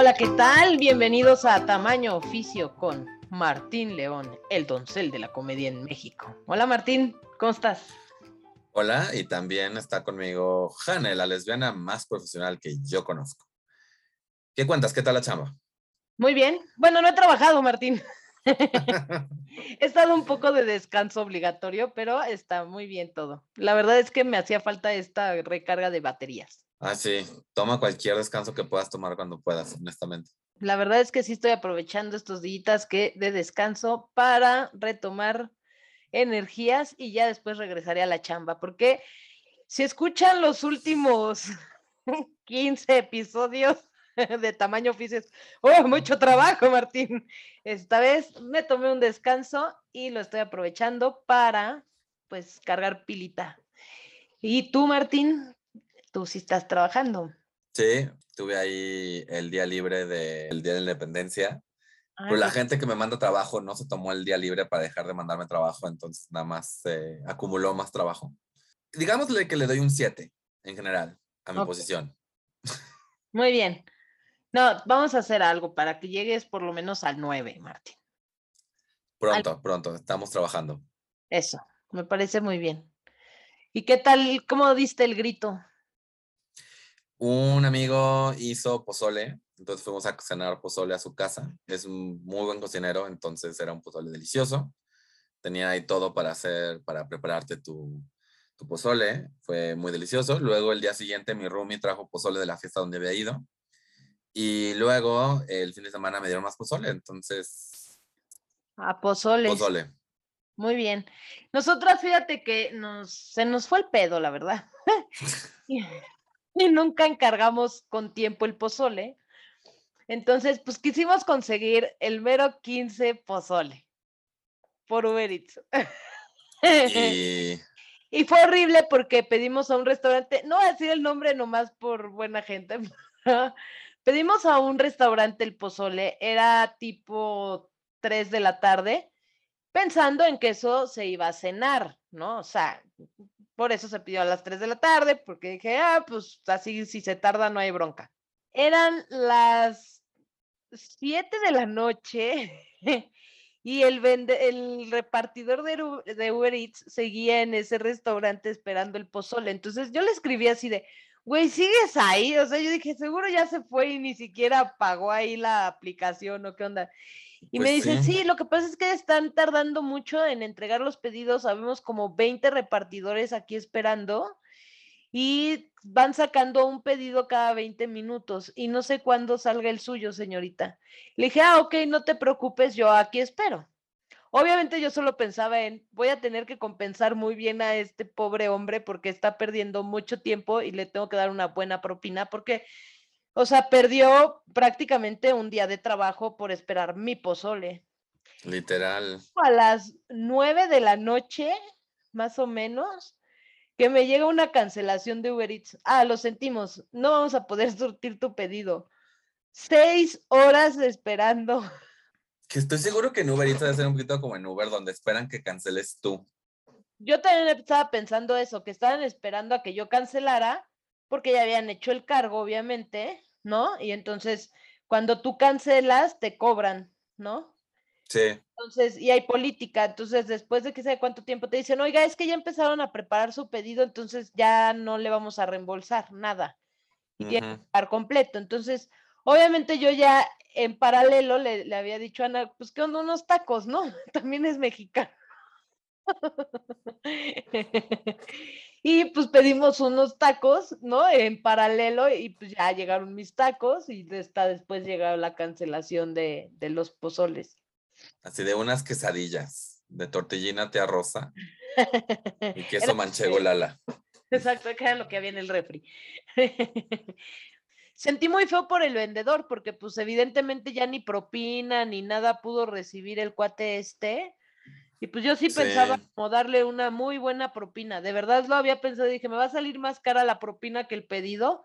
Hola, ¿qué tal? Bienvenidos a Tamaño Oficio con Martín León, el doncel de la comedia en México. Hola Martín, ¿cómo estás? Hola, y también está conmigo Hanna, la lesbiana más profesional que yo conozco. ¿Qué cuentas? ¿Qué tal la chamba? Muy bien. Bueno, no he trabajado, Martín. he estado un poco de descanso obligatorio, pero está muy bien todo. La verdad es que me hacía falta esta recarga de baterías. Ah, sí. Toma cualquier descanso que puedas tomar cuando puedas, honestamente. La verdad es que sí estoy aprovechando estos días que de descanso para retomar energías y ya después regresaré a la chamba, porque si escuchan los últimos 15 episodios de tamaño oficio, oh, mucho trabajo, Martín. Esta vez me tomé un descanso y lo estoy aprovechando para, pues, cargar pilita. ¿Y tú, Martín? Tú sí estás trabajando. Sí, tuve ahí el día libre del Día de la Independencia. Pero la gente que me manda trabajo no se tomó el día libre para dejar de mandarme trabajo, entonces nada más se acumuló más trabajo. Digámosle que le doy un 7 en general a mi posición. Muy bien. No, vamos a hacer algo para que llegues por lo menos al 9, Martín. Pronto, pronto, estamos trabajando. Eso, me parece muy bien. ¿Y qué tal? ¿Cómo diste el grito? Un amigo hizo pozole, entonces fuimos a cenar pozole a su casa. Es un muy buen cocinero, entonces era un pozole delicioso. Tenía ahí todo para hacer, para prepararte tu, tu pozole. Fue muy delicioso. Luego el día siguiente mi roomie trajo pozole de la fiesta donde había ido. Y luego el fin de semana me dieron más pozole, entonces. A pozole. Pozole. Muy bien. Nosotras, fíjate que nos, se nos fue el pedo, la verdad. y nunca encargamos con tiempo el pozole. Entonces, pues quisimos conseguir el mero 15 pozole por Uber Eats. Y... fue horrible porque pedimos a un restaurante, no voy a decir el nombre nomás por buena gente, pedimos a un restaurante el pozole, era tipo 3 de la tarde, pensando en que eso se iba a cenar, ¿no? O sea, por eso se pidió a las 3 de la tarde, porque dije, ah, pues así si se tarda no hay bronca. Eran las 7 de la noche y el, el repartidor de, de Uber Eats seguía en ese restaurante esperando el pozole. Entonces yo le escribí así de, güey, ¿sigues ahí? O sea, yo dije, seguro ya se fue y ni siquiera pagó ahí la aplicación o qué onda. Y me pues dicen, sí. lo que pasa es que están tardando mucho en entregar los pedidos. Sabemos como 20 repartidores aquí esperando y van sacando un pedido cada 20 minutos y no sé cuándo salga el suyo, señorita. Le dije, ah, ok, no te preocupes, yo aquí espero. Obviamente yo solo pensaba en, voy a tener que compensar muy bien a este pobre hombre porque está perdiendo mucho tiempo y le tengo que dar una buena propina porque o sea, perdió prácticamente un día de trabajo por esperar mi pozole. Literal. A las nueve de la noche, más o menos, que me llega una cancelación de Uber Eats. Ah, lo sentimos, no vamos a poder surtir tu pedido. Seis horas esperando. Que estoy seguro que en Uber Eats debe ser un poquito como en Uber, donde esperan que canceles tú. Yo también estaba pensando eso, que estaban esperando a que yo cancelara, porque ya habían hecho el cargo, obviamente, ¿no? Y entonces, cuando tú cancelas, te cobran, ¿no? Sí. Entonces, y hay política, entonces después de que sé cuánto tiempo te dicen, oiga, es que ya empezaron a preparar su pedido, entonces ya no le vamos a reembolsar nada. Y tiene que estar completo. Entonces, obviamente yo ya en paralelo le, le había dicho a Ana, pues que onda unos tacos, ¿no? También es mexicano. Y pues pedimos unos tacos, ¿no? En paralelo y pues ya llegaron mis tacos y está después llegado la cancelación de, los pozoles. Así de unas quesadillas de tortillina tía rosa y queso manchego lala. Exacto, que era lo que había en el refri. Sentí muy feo por el vendedor porque pues evidentemente ya ni propina ni nada pudo recibir el cuate este y pues yo sí, pensaba como darle una muy buena propina. De verdad lo había pensado, dije, me va a salir más cara la propina que el pedido,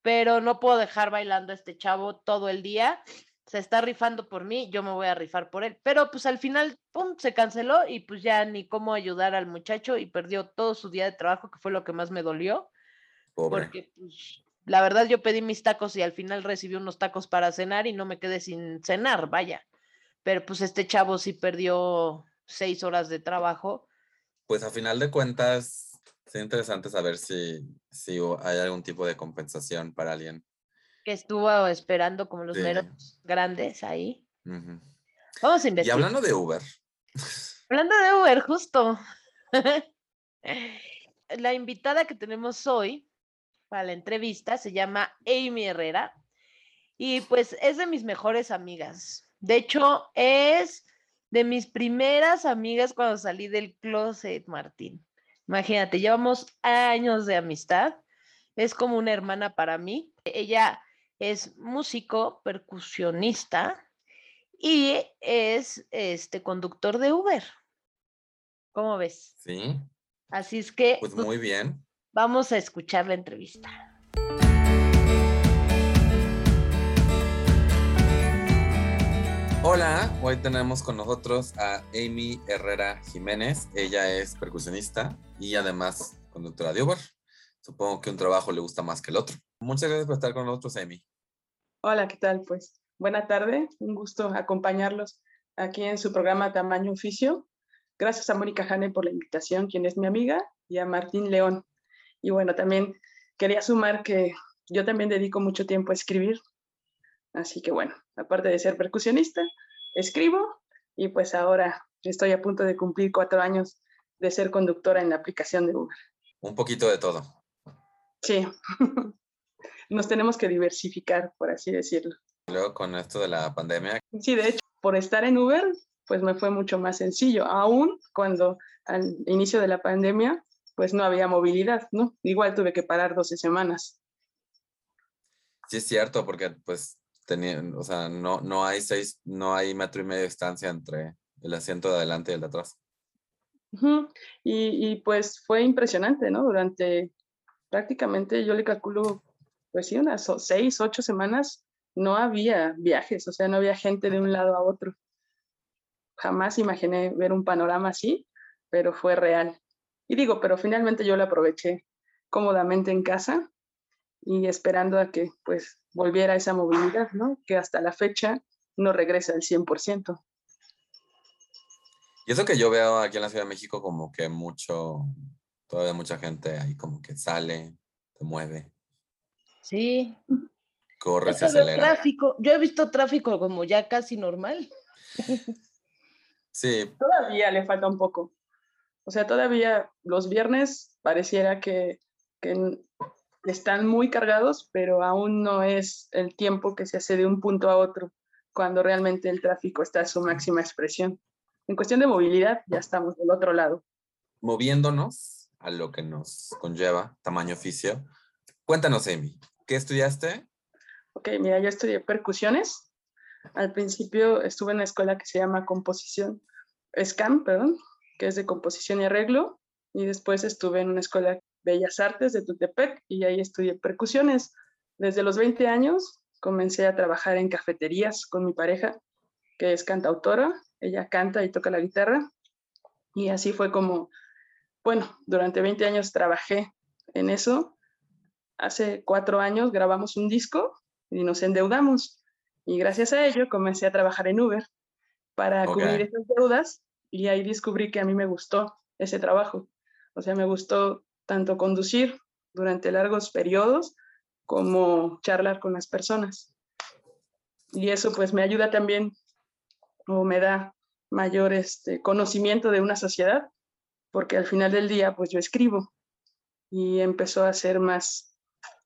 pero no puedo dejar bailando a este chavo todo el día. Se está rifando por mí, yo me voy a rifar por él. Pero pues al final, pum, se canceló y pues ya ni cómo ayudar al muchacho y perdió todo su día de trabajo, que fue lo que más me dolió. Porque pues la verdad yo pedí mis tacos y al final recibí unos tacos para cenar y no me quedé sin cenar, vaya. Pero pues este chavo sí perdió seis horas de trabajo. Pues a final de cuentas, es interesante saber si, si hay algún tipo de compensación para alguien. Que estuvo esperando como los meros grandes ahí. Vamos a investigar. Y hablando de Uber. Hablando de Uber, justo. la invitada que tenemos hoy para la entrevista se llama Amy Herrera y pues es de mis mejores amigas. De hecho, es de mis primeras amigas cuando salí del closet, Martín. Imagínate, llevamos años de amistad. Es como una hermana para mí. Ella es músico, percusionista y es este conductor de Uber. ¿Cómo ves? Sí. Así es que. Pues, muy bien. Vamos a escuchar la entrevista. Hola, hoy tenemos con nosotros a Amy Herrera Jiménez. Ella es percusionista y además conductora de Uber. Supongo que un trabajo le gusta más que el otro. Muchas gracias por estar con nosotros, Amy. Hola, ¿qué tal? Pues buena tarde, un gusto acompañarlos aquí en su programa Tamaño Oficio. Gracias a Mónica Jane por la invitación, quien es mi amiga, y a Martín León. Y bueno, también quería sumar que yo también dedico mucho tiempo a escribir. Así que bueno, aparte de ser percusionista, escribo y pues ahora estoy a punto de cumplir cuatro años de ser conductora en la aplicación de Uber. Un poquito de todo. Sí, nos tenemos que diversificar, por así decirlo. Luego con esto de la pandemia. Sí, de hecho, por estar en Uber, pues me fue mucho más sencillo, aún cuando al inicio de la pandemia, pues no había movilidad, ¿no? Igual tuve que parar 12 semanas. Sí, es cierto, porque pues o sea, no, no hay seis, no hay metro y medio de distancia entre el asiento de adelante y el de atrás. y, y, pues fue impresionante, ¿no? Durante prácticamente, yo le calculo, pues sí, unas seis, ocho semanas, no había viajes, o sea, no había gente de un lado a otro jamás imaginé ver un panorama así, pero fue real. Y digo, pero finalmente yo lo aproveché cómodamente en casa y esperando a que pues volviera esa movilidad, ¿no? Que hasta la fecha no regresa al 100%. Y eso que yo veo aquí en la Ciudad de México como que mucho, todavía mucha gente ahí como que sale, se mueve. Sí. Corre, se acelera. Tráfico. Yo he visto tráfico como ya casi normal. Sí. Todavía le falta un poco. O sea, todavía los viernes pareciera que, están muy cargados, pero aún no es el tiempo que se hace de un punto a otro, cuando realmente el tráfico está a su máxima expresión. En cuestión de movilidad, ya estamos del otro lado. Moviéndonos a lo que nos conlleva tamaño oficio. Cuéntanos, Amy, ¿qué estudiaste? Ok, mira, yo estudié percusiones al principio estuve en una escuela que se llama composición, SCAM, perdón, que es de composición y arreglo, y después estuve en una escuela Bellas Artes de Tutepec y ahí estudié percusiones. Desde los 20 años comencé a trabajar en cafeterías con mi pareja, que es cantautora, ella canta y toca la guitarra, y así fue como, bueno, durante 20 años trabajé en eso. Hace cuatro años grabamos un disco y nos endeudamos y gracias a ello comencé a trabajar en Uber para cubrir esas deudas y ahí descubrí que a mí me gustó ese trabajo. O sea, me gustó tanto conducir durante largos periodos como charlar con las personas. Y eso pues me ayuda también o me da mayor este, conocimiento de una sociedad, porque al final del día pues yo escribo y empezó a ser más,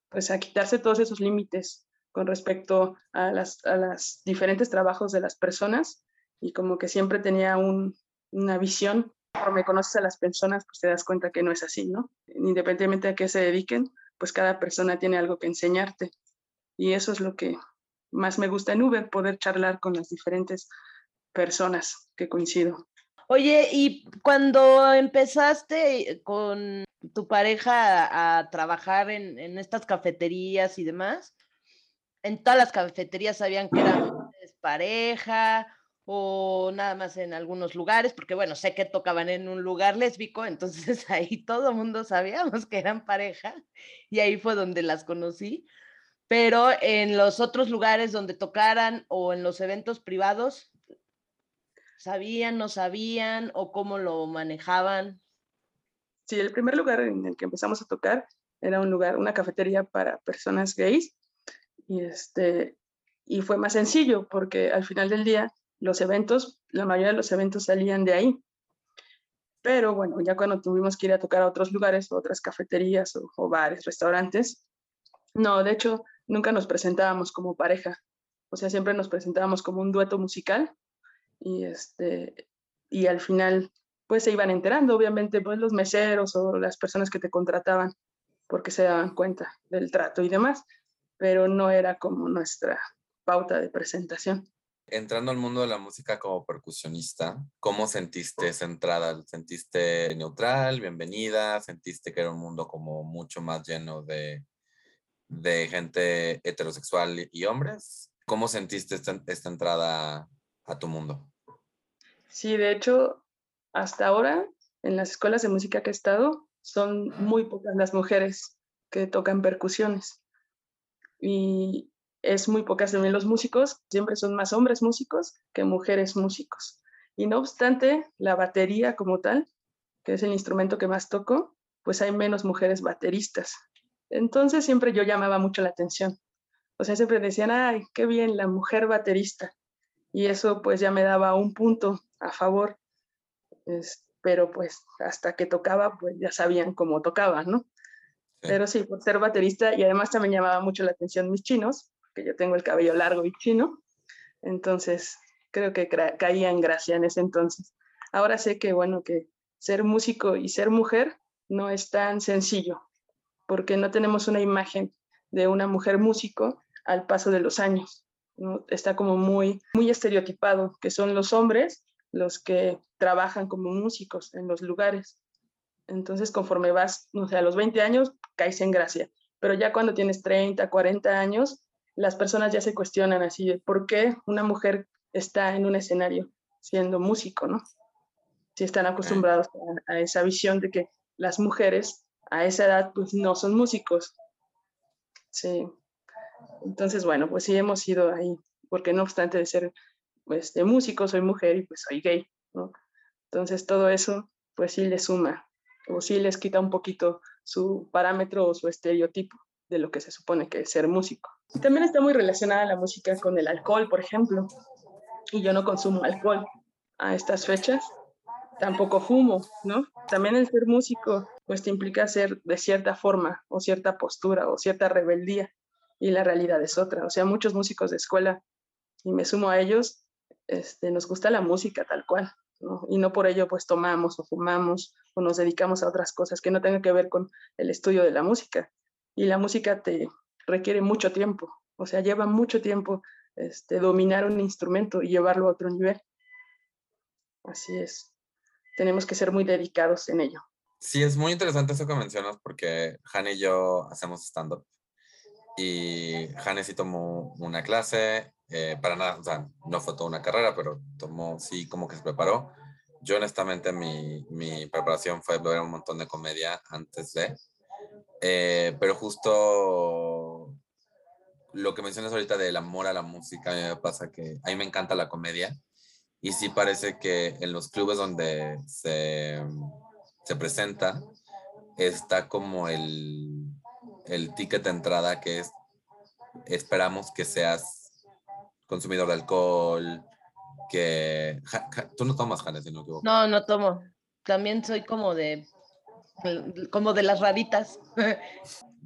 pues a quitarse todos esos límites con respecto a las, a los diferentes trabajos de las personas y como que siempre tenía una visión. Me conoces a las personas, pues te das cuenta que no es así, ¿no? Independientemente a qué se dediquen, pues cada persona tiene algo que enseñarte. Y eso es lo que más me gusta en Uber, poder charlar con las diferentes personas que coincido. Oye, y cuando empezaste con tu pareja a, trabajar en, en, estas cafeterías y demás, en todas las cafeterías sabían que eran pareja o nada más en algunos lugares, porque bueno, sé que tocaban en un lugar lésbico, entonces ahí todo el mundo sabíamos que eran pareja y ahí fue donde las conocí. Pero en los otros lugares donde tocaran o en los eventos privados, ¿sabían, no sabían o cómo lo manejaban? Sí, el primer lugar en el que empezamos a tocar era un lugar, una cafetería para personas gays y este y fue más sencillo porque al final del día los eventos, la mayoría de los eventos salían de ahí. Pero bueno, ya cuando tuvimos que ir a tocar a otros lugares, otras cafeterías o, bares, restaurantes, no, de hecho, nunca nos presentábamos como pareja. O sea, siempre nos presentábamos como un dueto musical y este y al final pues se iban enterando, obviamente, pues los meseros o las personas que te contrataban porque se daban cuenta del trato y demás, pero no era como nuestra pauta de presentación. Entrando al mundo de la música como percusionista, ¿cómo sentiste esa entrada? ¿Sentiste neutral, bienvenida? ¿Sentiste que era un mundo como mucho más lleno de, de gente heterosexual y hombres? ¿Cómo sentiste esta, esta entrada a tu mundo? Sí, de hecho, hasta ahora, en las escuelas de música que he estado, son muy pocas las mujeres que tocan percusiones. Y es muy pocas también los músicos, siempre son más hombres músicos que mujeres músicos. Y no obstante, la batería como tal, que es el instrumento que más toco, pues hay menos mujeres bateristas. Entonces siempre yo llamaba mucho la atención. O sea, siempre decían, ay, qué bien la mujer baterista. Y eso pues ya me daba un punto a favor. pero pues hasta que tocaba, pues ya sabían cómo tocaba, ¿no? Pero sí, por ser baterista y además también llamaba mucho la atención mis chinos, que yo tengo el cabello largo y chino, entonces creo que caía en gracia en ese entonces. Ahora sé que, bueno, que ser músico y ser mujer no es tan sencillo, porque no tenemos una imagen de una mujer músico al paso de los años. Está como muy, muy estereotipado, que son los hombres los que trabajan como músicos en los lugares. Entonces, conforme vas, no sé, a los 20 años, caes en gracia. Pero ya cuando tienes 30, 40 años, las personas ya se cuestionan así de por qué una mujer está en un escenario siendo músico, ¿no? Si están acostumbrados a, esa visión de que las mujeres a esa edad pues no son músicos. Sí. Entonces, bueno, pues sí hemos ido ahí, porque no obstante de ser pues, de músico, soy mujer y pues soy gay, ¿no? Entonces todo eso pues sí le suma o sí les quita un poquito su parámetro o su estereotipo de lo que se supone que es ser músico. También está muy relacionada la música con el alcohol, por ejemplo, y yo no consumo alcohol a estas fechas, tampoco fumo, ¿no? También el ser músico, pues implica ser de cierta forma o cierta postura o cierta rebeldía, y la realidad es otra. O sea, muchos músicos de escuela, y me sumo a ellos, este, nos gusta la música tal cual, ¿no? Y no por ello pues tomamos o fumamos o nos dedicamos a otras cosas que no tengan que ver con el estudio de la música. Y la música te, requiere mucho tiempo, o sea, lleva mucho tiempo este, dominar un instrumento y llevarlo a otro nivel. Así es, tenemos que ser muy dedicados en ello. Sí, es muy interesante eso que mencionas porque Jane y yo hacemos stand-up y Jane sí tomó una clase, eh, para nada, o sea, no fue toda una carrera, pero tomó, sí, como que se preparó. Yo honestamente mi, mi preparación fue ver un montón de comedia antes de, eh, pero justo lo que mencionas ahorita del amor a la música, a mí me pasa que a mí me encanta la comedia y sí parece que en los clubes donde se, se presenta está como el, el ticket de entrada que es esperamos que seas consumidor de alcohol, que... tú no tomas, Janes, si no me equivoco. No, no tomo. También soy como de como de las raditas.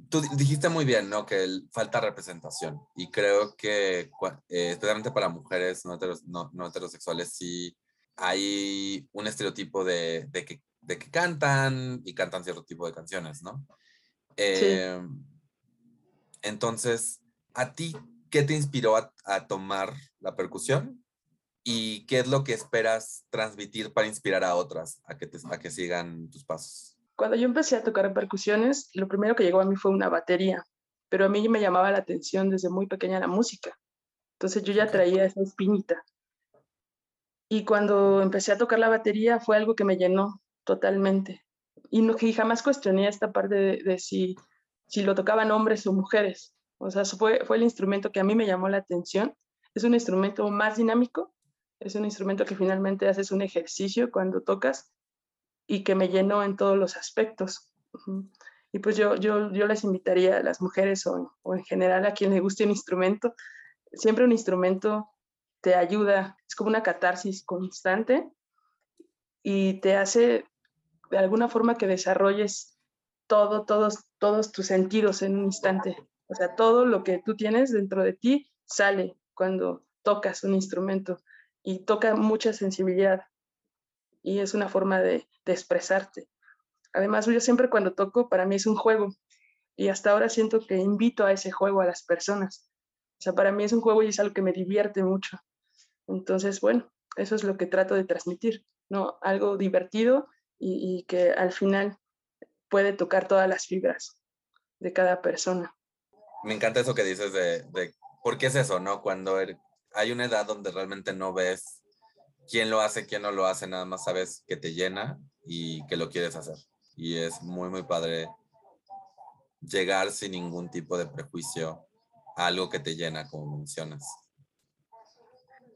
Tú dijiste muy bien, ¿no? Que falta representación y creo que eh, especialmente para mujeres no, no, heterosexuales sí hay un estereotipo de, de, que, de, que, cantan y cantan cierto tipo de canciones, ¿no? Eh, entonces, ¿a ti qué te inspiró a, a tomar la percusión? ¿Y qué es lo que esperas transmitir para inspirar a otras a que, te, a que sigan tus pasos? Cuando yo empecé a tocar percusiones, lo primero que llegó a mí fue una batería, pero a mí me llamaba la atención desde muy pequeña la música. Entonces yo ya traía esa espinita. Y cuando empecé a tocar la batería fue algo que me llenó totalmente. Y, no, y jamás cuestioné esta parte de, si, si lo tocaban hombres o mujeres. O sea, fue, fue el instrumento que a mí me llamó la atención. Es un instrumento más dinámico, es un instrumento que finalmente haces un ejercicio cuando tocas y que me llenó en todos los aspectos. Y pues yo, yo, yo les invitaría a las mujeres o, o en general a quien le guste un instrumento, siempre un instrumento te ayuda, es como una catarsis constante y te hace de alguna forma que desarrolles todo, todos, todos tus sentidos en un instante. O sea, todo lo que tú tienes dentro de ti sale cuando tocas un instrumento y toca mucha sensibilidad y es una forma de, de expresarte. Además, yo siempre cuando toco, para mí es un juego y hasta ahora siento que invito a ese juego a las personas. O sea, para mí es un juego y es algo que me divierte mucho. Entonces, bueno, eso es lo que trato de transmitir, ¿no? Algo divertido y, que al final puede tocar todas las fibras de cada persona. Me encanta eso que dices de, de ¿por qué es eso, no? Cuando er, hay una edad donde realmente no ves quién lo hace, quién no lo hace, nada más sabes que te llena y que lo quieres hacer. Y es muy, muy padre llegar sin ningún tipo de prejuicio a algo que te llena, como mencionas.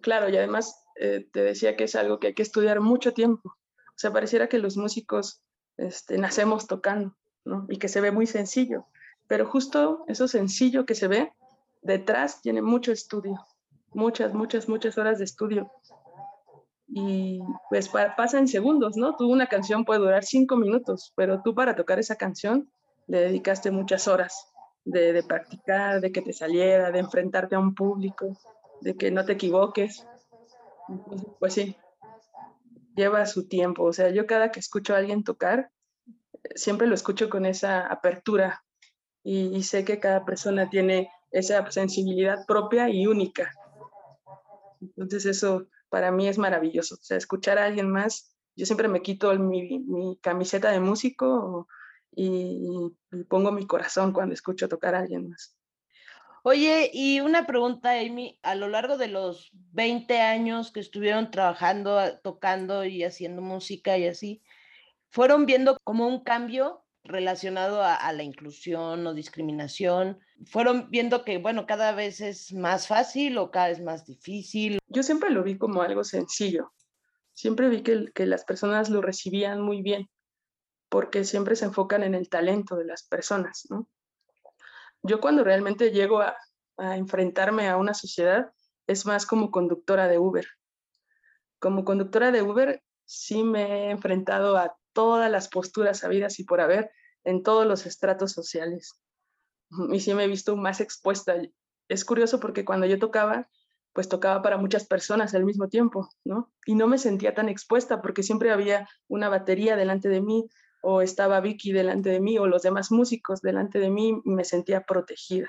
Claro, y además eh, te decía que es algo que hay que estudiar mucho tiempo. O sea, pareciera que los músicos este, nacemos tocando, ¿no? Y que se ve muy sencillo, pero justo eso sencillo que se ve, detrás tiene mucho estudio, muchas, muchas, muchas horas de estudio. Y pues pasa en segundos, ¿no? Tú una canción puede durar cinco minutos, pero tú para tocar esa canción le dedicaste muchas horas de, practicar, de que te saliera, de enfrentarte a un público de que no te equivoques. pues sí, lleva su tiempo. O sea, yo cada que escucho a alguien tocar, siempre lo escucho con esa apertura y, sé que cada persona tiene esa sensibilidad propia y única. Entonces eso para mí es maravilloso. O sea, escuchar a alguien más, yo siempre me quito mi, mi camiseta de músico y, y, pongo mi corazón cuando escucho tocar a alguien más. Oye, y una pregunta, Amy, a lo largo de los 20 años que estuvieron trabajando, tocando y haciendo música y así, ¿fueron viendo como un cambio relacionado a, la inclusión o discriminación? ¿Fueron viendo que, bueno, cada vez es más fácil o cada vez más difícil? Yo siempre lo vi como algo sencillo. Siempre vi que, que las personas lo recibían muy bien, porque siempre se enfocan en el talento de las personas, ¿no? Yo cuando realmente llego a, enfrentarme a una sociedad es más como conductora de Uber. Como conductora de Uber sí me he enfrentado a todas las posturas habidas y por haber en todos los estratos sociales. Y sí me he visto más expuesta. Es curioso porque cuando yo tocaba, pues tocaba para muchas personas al mismo tiempo, ¿no? Y no me sentía tan expuesta porque siempre había una batería delante de mí, o estaba Vicky delante de mí o los demás músicos delante de mí, me sentía protegida.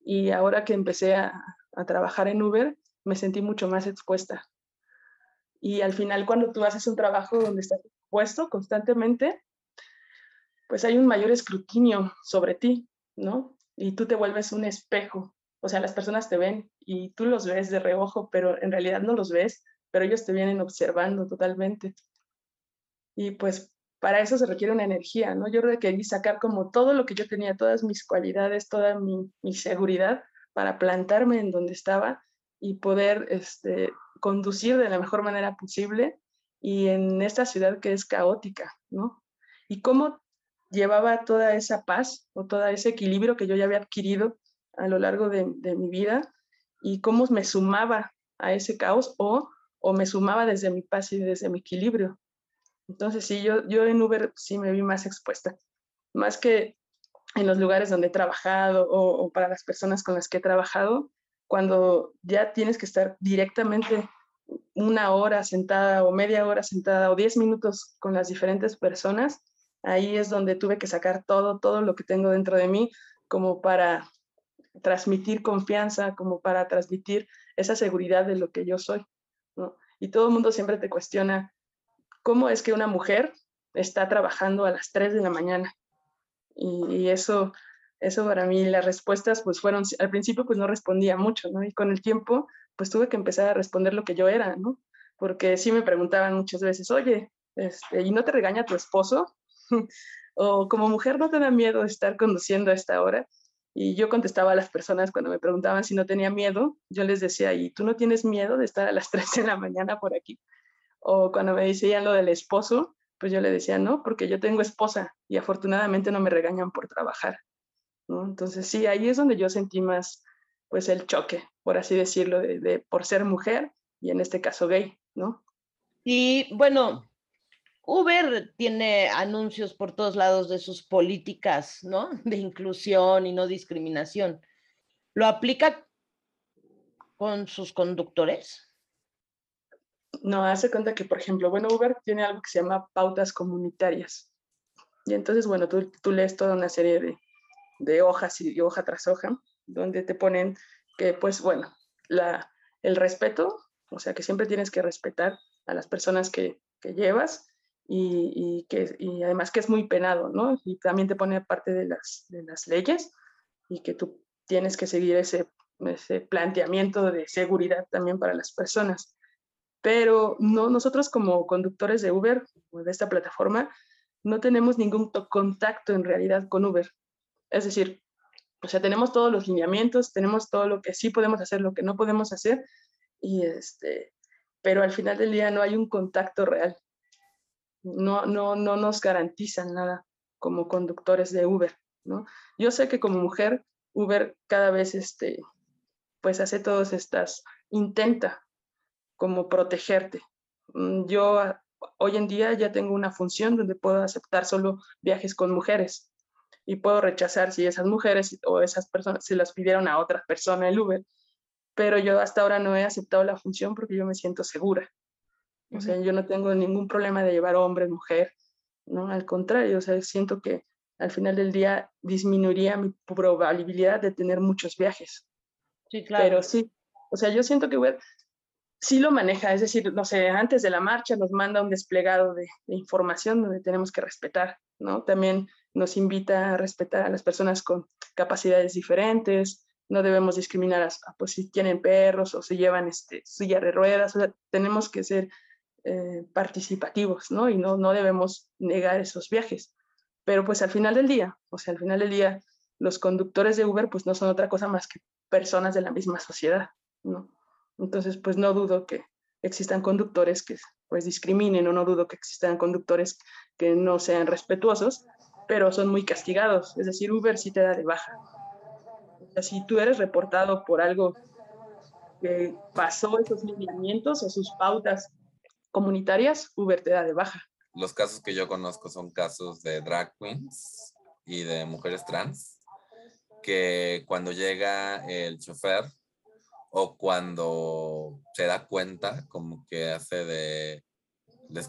Y ahora que empecé a, trabajar en Uber, me sentí mucho más expuesta. Y al final, cuando tú haces un trabajo donde estás expuesto constantemente, pues hay un mayor escrutinio sobre ti, ¿no? Y tú te vuelves un espejo. O sea, las personas te ven y tú los ves de reojo, pero en realidad no los ves, pero ellos te vienen observando totalmente. Y pues para eso se requiere una energía, ¿no? Yo requerí sacar como todo lo que yo tenía, todas mis cualidades, toda mi, seguridad para plantarme en donde estaba y poder este, conducir de la mejor manera posible y en esta ciudad que es caótica, ¿no? Y cómo llevaba toda esa paz o todo ese equilibrio que yo ya había adquirido a lo largo de, mi vida y cómo me sumaba a ese caos o, o me sumaba desde mi paz y desde mi equilibrio. Entonces, sí, yo, yo en Uber sí me vi más expuesta, más que en los lugares donde he trabajado o, para las personas con las que he trabajado, cuando ya tienes que estar directamente una hora sentada o media hora sentada o diez minutos con las diferentes personas, ahí es donde tuve que sacar todo, todo lo que tengo dentro de mí como para transmitir confianza, como para transmitir esa seguridad de lo que yo soy. Y todo el mundo siempre te cuestiona, cómo es que una mujer está trabajando a las 3 de la mañana. Y, eso, eso para mí, las respuestas pues fueron, al principio pues no respondía mucho. Y con el tiempo pues tuve que empezar a responder lo que yo era, ¿no? porque sí me preguntaban muchas veces, oye, este, ¿y no te regaña tu esposo? o como mujer no te da miedo estar conduciendo a esta hora. Y yo contestaba a las personas cuando me preguntaban si no tenía miedo, yo les decía, ¿y tú no tienes miedo de estar a las 3 de la mañana por aquí? O cuando me decían lo del esposo, pues yo le decía, no, porque yo tengo esposa y afortunadamente no me regañan por trabajar. Entonces sí, ahí es donde yo sentí más, pues el choque, por así decirlo, de, de por ser mujer y en este caso gay, ¿no? Y bueno, Uber tiene anuncios por todos lados de sus políticas, ¿no? De inclusión y no discriminación. ¿Lo aplica con sus conductores? No, hace cuenta que, por ejemplo, bueno, Uber tiene algo que se llama pautas comunitarias. Y entonces, bueno, tú, tú lees toda una serie de, de hojas y hoja tras hoja, donde te ponen que, pues, bueno, la, el respeto, o sea, que siempre tienes que respetar a las personas que, que llevas, y, que, y además que es muy penado, ¿no? Y también te pone parte de las, de las leyes y que tú tienes que seguir ese, ese planteamiento de seguridad también para las personas. Pero no, nosotros como conductores de Uber o de esta plataforma no tenemos ningún contacto en realidad con Uber. Es decir, o sea, tenemos todos los lineamientos, tenemos todo lo que sí podemos hacer, lo que no podemos hacer, y este, pero al final del día no hay un contacto real no, no, no nos garantizan nada como conductores de Uber, ¿no? Yo sé que como mujer, Uber cada vez, este, pues hace todas estas, intenta como protegerte. Mm, yo hoy en día ya tengo una función donde puedo aceptar solo viajes con mujeres y puedo rechazar si esas mujeres o esas personas se las pidieron a otra persona el Uber, pero yo hasta ahora no he aceptado la función porque yo me siento segura. O sea, yo no tengo ningún problema de llevar hombre, mujer, ¿no? Al contrario, o sea, siento que al final del día disminuiría mi probabilidad de tener muchos viajes. Sí, claro. Pero sí, o sea, yo siento que Uber sí lo maneja, es decir, no sé, antes de la marcha nos manda un desplegado de, información donde tenemos que respetar, ¿no? También nos invita a respetar a las personas con capacidades diferentes, no debemos discriminar a, pues si tienen perros o si llevan este, silla de ruedas, tenemos que ser eh, participativos, ¿no? Y no, no debemos negar esos viajes. Pero pues al final del día, o sea, al final del día, los conductores de Uber pues no son otra cosa más que personas de la misma sociedad, ¿no? Entonces pues no dudo que existan conductores que pues discriminen o no dudo que existan conductores que no sean respetuosos, pero son muy castigados. Es decir, Uber sí te da de baja. O sea, si tú eres reportado por algo que pasó esos lineamientos o sus pautas comunitarias, Uber te da de baja. Los casos que yo conozco son casos de drag queens y de mujeres trans, que cuando llega el chofer o cuando se da cuenta, como que hace de les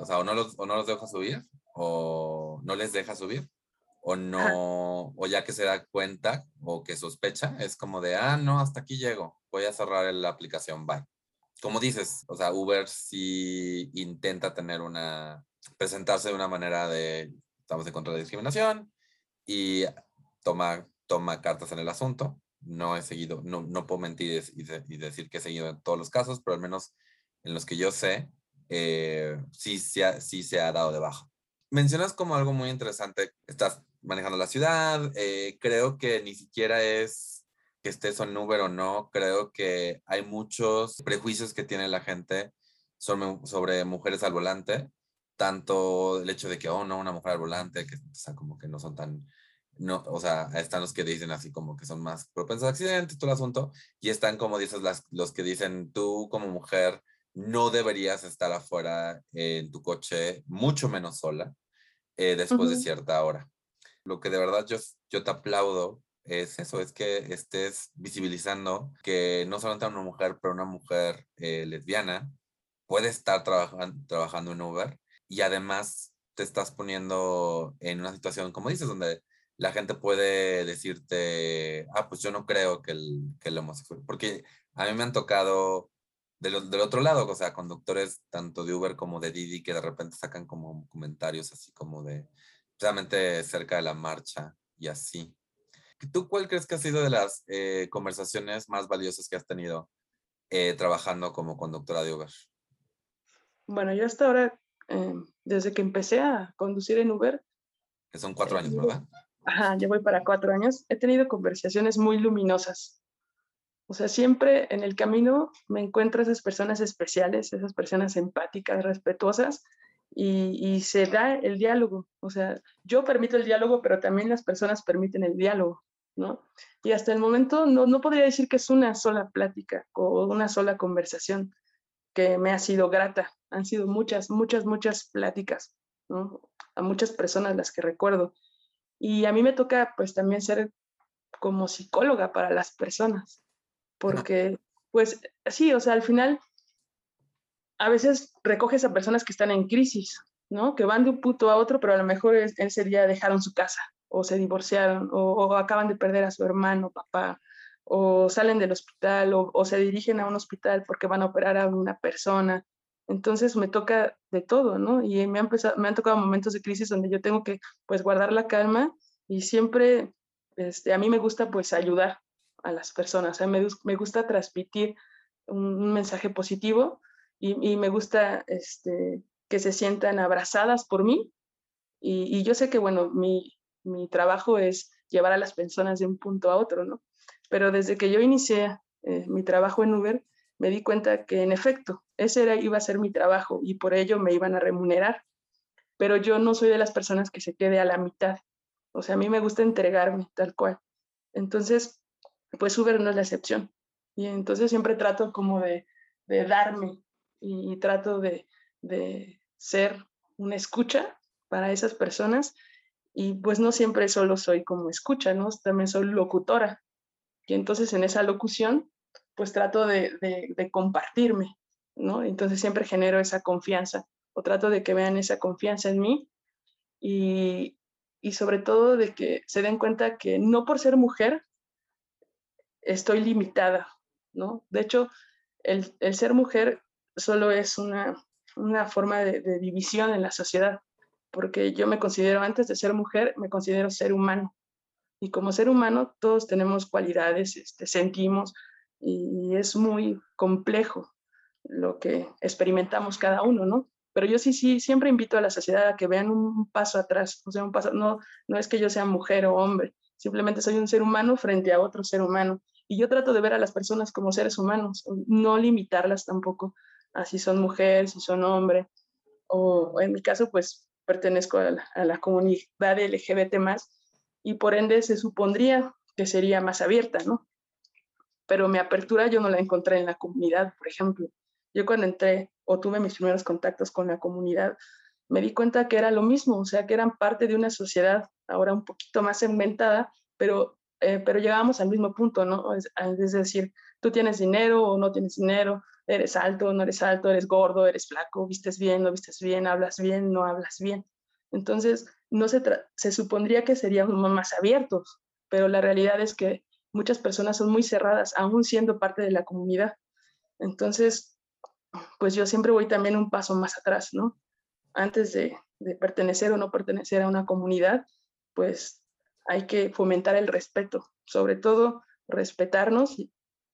o sea, o no los, o no los deja subir, o no les deja subir, o no, o ya que se da cuenta o que sospecha, es como de, ah, no, hasta aquí llego, voy a cerrar la aplicación, bye como dices, o sea, Uber sí intenta tener una, presentarse de una manera de, estamos en contra de discriminación y toma, toma cartas en el asunto. No he seguido, no, no puedo mentir y, decir que he seguido en todos los casos, pero al menos en los que yo sé, eh, sí, sí, sí se ha dado de baja. Mencionas como algo muy interesante, estás manejando la ciudad, eh, creo que ni siquiera es que estés en Uber o no, creo que hay muchos prejuicios que tiene la gente sobre, mujeres al volante, tanto el hecho de que, oh, no, una mujer al volante, que o sea, como que no son tan, no, o sea, están los que dicen así como que son más propensos a accidentes, todo el asunto, y están como dices las, los que dicen, tú como mujer no deberías estar afuera en tu coche, mucho menos sola, eh, después de cierta hora. Lo que de verdad yo, yo te aplaudo es eso, es que estés visibilizando que no solamente una mujer, pero una mujer eh, lesbiana puede estar trabajando en Uber y además te estás poniendo en una situación, como dices, donde la gente puede decirte, ah, pues yo no creo que el, que el homosexual, porque a mí me han tocado del, del, otro lado, o sea, conductores tanto de Uber como de Didi que de repente sacan como comentarios así como de, precisamente cerca de la marcha y así. ¿Tú cuál crees que ha sido de las eh, conversaciones más valiosas que has tenido eh, trabajando como conductora de Uber? Bueno, yo hasta ahora, eh, desde que empecé a conducir en Uber. Que son cuatro años, ¿verdad? Ajá, ya voy para cuatro años. He tenido conversaciones muy luminosas. O sea, siempre en el camino me encuentro esas personas especiales, esas personas empáticas, respetuosas, y, se da el diálogo. O sea, yo permito el diálogo, pero también las personas permiten el diálogo, ¿no? Y hasta el momento no, no podría decir que es una sola plática o una sola conversación que me ha sido grata. Han sido muchas, muchas, muchas pláticas, ¿no? A muchas personas las que recuerdo. Y a mí me toca pues también ser como psicóloga para las personas, porque pues sí, o sea, al final a veces recoges a personas que están en crisis, ¿no? Que van de un punto a otro, pero a lo mejor ese día dejaron su casa, o se divorciaron, o, acaban de perder a su hermano, papá, o salen del hospital, o, se dirigen a un hospital porque van a operar a una persona. Entonces me toca de todo, ¿no? Y me han, me han tocado momentos de crisis donde yo tengo que, pues, guardar la calma y siempre, este, a mí me gusta, pues, ayudar a las personas. me, me gusta transmitir un mensaje positivo y, me gusta este, que se sientan abrazadas por mí. Y, yo sé que, bueno, mi, mi, trabajo es llevar a las personas de un punto a otro, ¿no? Pero desde que yo inicié eh, mi trabajo en Uber, me di cuenta que en efecto, ese era, iba a ser mi trabajo y por ello me iban a remunerar. Pero yo no soy de las personas que se quede a la mitad. O sea, a mí me gusta entregarme tal cual. Entonces, pues Uber no es la excepción. Y entonces siempre trato como de, de darme y, trato de, ser una escucha para esas personas y pues no siempre solo soy como escucha, ¿no? También soy locutora. Y entonces en esa locución pues trato de, compartirme, ¿no? Entonces siempre genero esa confianza o trato de que vean esa confianza en mí y, sobre todo de que se den cuenta que no por ser mujer estoy limitada, ¿no? De hecho, el, el ser mujer solo es una, forma de, división en la sociedad, porque yo me considero, antes de ser mujer, me considero ser humano. Y como ser humano, todos tenemos cualidades, este, sentimos, y es muy complejo lo que experimentamos cada uno, ¿no? Pero yo sí, sí, siempre invito a la sociedad a que vean un paso atrás, o sea, un paso, no, no es que yo sea mujer o hombre, simplemente soy un ser humano frente a otro ser humano. Y yo trato de ver a las personas como seres humanos, no limitarlas tampoco, si son mujeres, si son hombres, o en mi caso, pues pertenezco a la, comunidad LGBT más y por ende se supondría que sería más abierta, ¿no? Pero mi apertura yo no la encontré en la comunidad, por ejemplo. Yo cuando entré o tuve mis primeros contactos con la comunidad, me di cuenta que era lo mismo, o sea, que eran parte de una sociedad ahora un poquito más segmentada, pero, eh, pero llegábamos al mismo punto, ¿no? Es, es decir, tú tienes dinero o no tienes dinero, eres alto, no eres alto, eres gordo, eres flaco, vistes bien, no vistes bien, hablas bien, no hablas bien. Entonces, no se, se supondría que seríamos más abiertos, pero la realidad es que muchas personas son muy cerradas, aún siendo parte de la comunidad. Entonces, pues yo siempre voy también un paso más atrás, ¿no? Antes de, de pertenecer o no pertenecer a una comunidad, pues hay que fomentar el respeto, sobre todo respetarnos,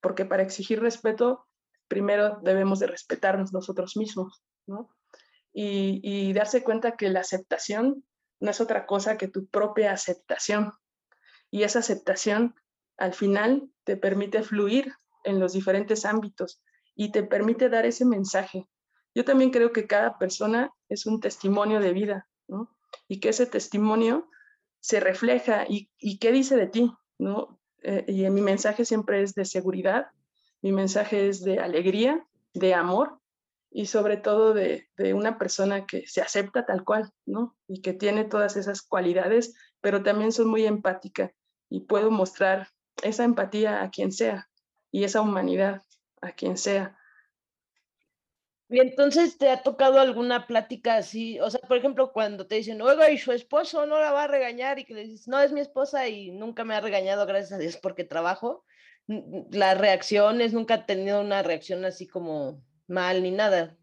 porque para exigir respeto primero debemos de respetarnos nosotros mismos, ¿no? Y, darse cuenta que la aceptación no es otra cosa que tu propia aceptación. Y esa aceptación al final te permite fluir en los diferentes ámbitos y te permite dar ese mensaje. Yo también creo que cada persona es un testimonio de vida, ¿no? Y que ese testimonio se refleja y, y qué dice de ti, ¿no? Eh, y mi mensaje siempre es de seguridad, mi mensaje es de alegría, de amor y sobre todo de, una persona que se acepta tal cual, ¿no? Y que tiene todas esas cualidades, pero también soy muy empática y puedo mostrar esa empatía a quien sea y esa humanidad a quien sea. Y entonces te ha tocado alguna plática así, o sea, por ejemplo, cuando te dicen, oiga, y su esposo no la va a regañar y que le dices, no, es mi esposa y nunca me ha regañado, gracias a Dios, porque trabajo las reacciones, nunca ha tenido una reacción así como mal ni nada.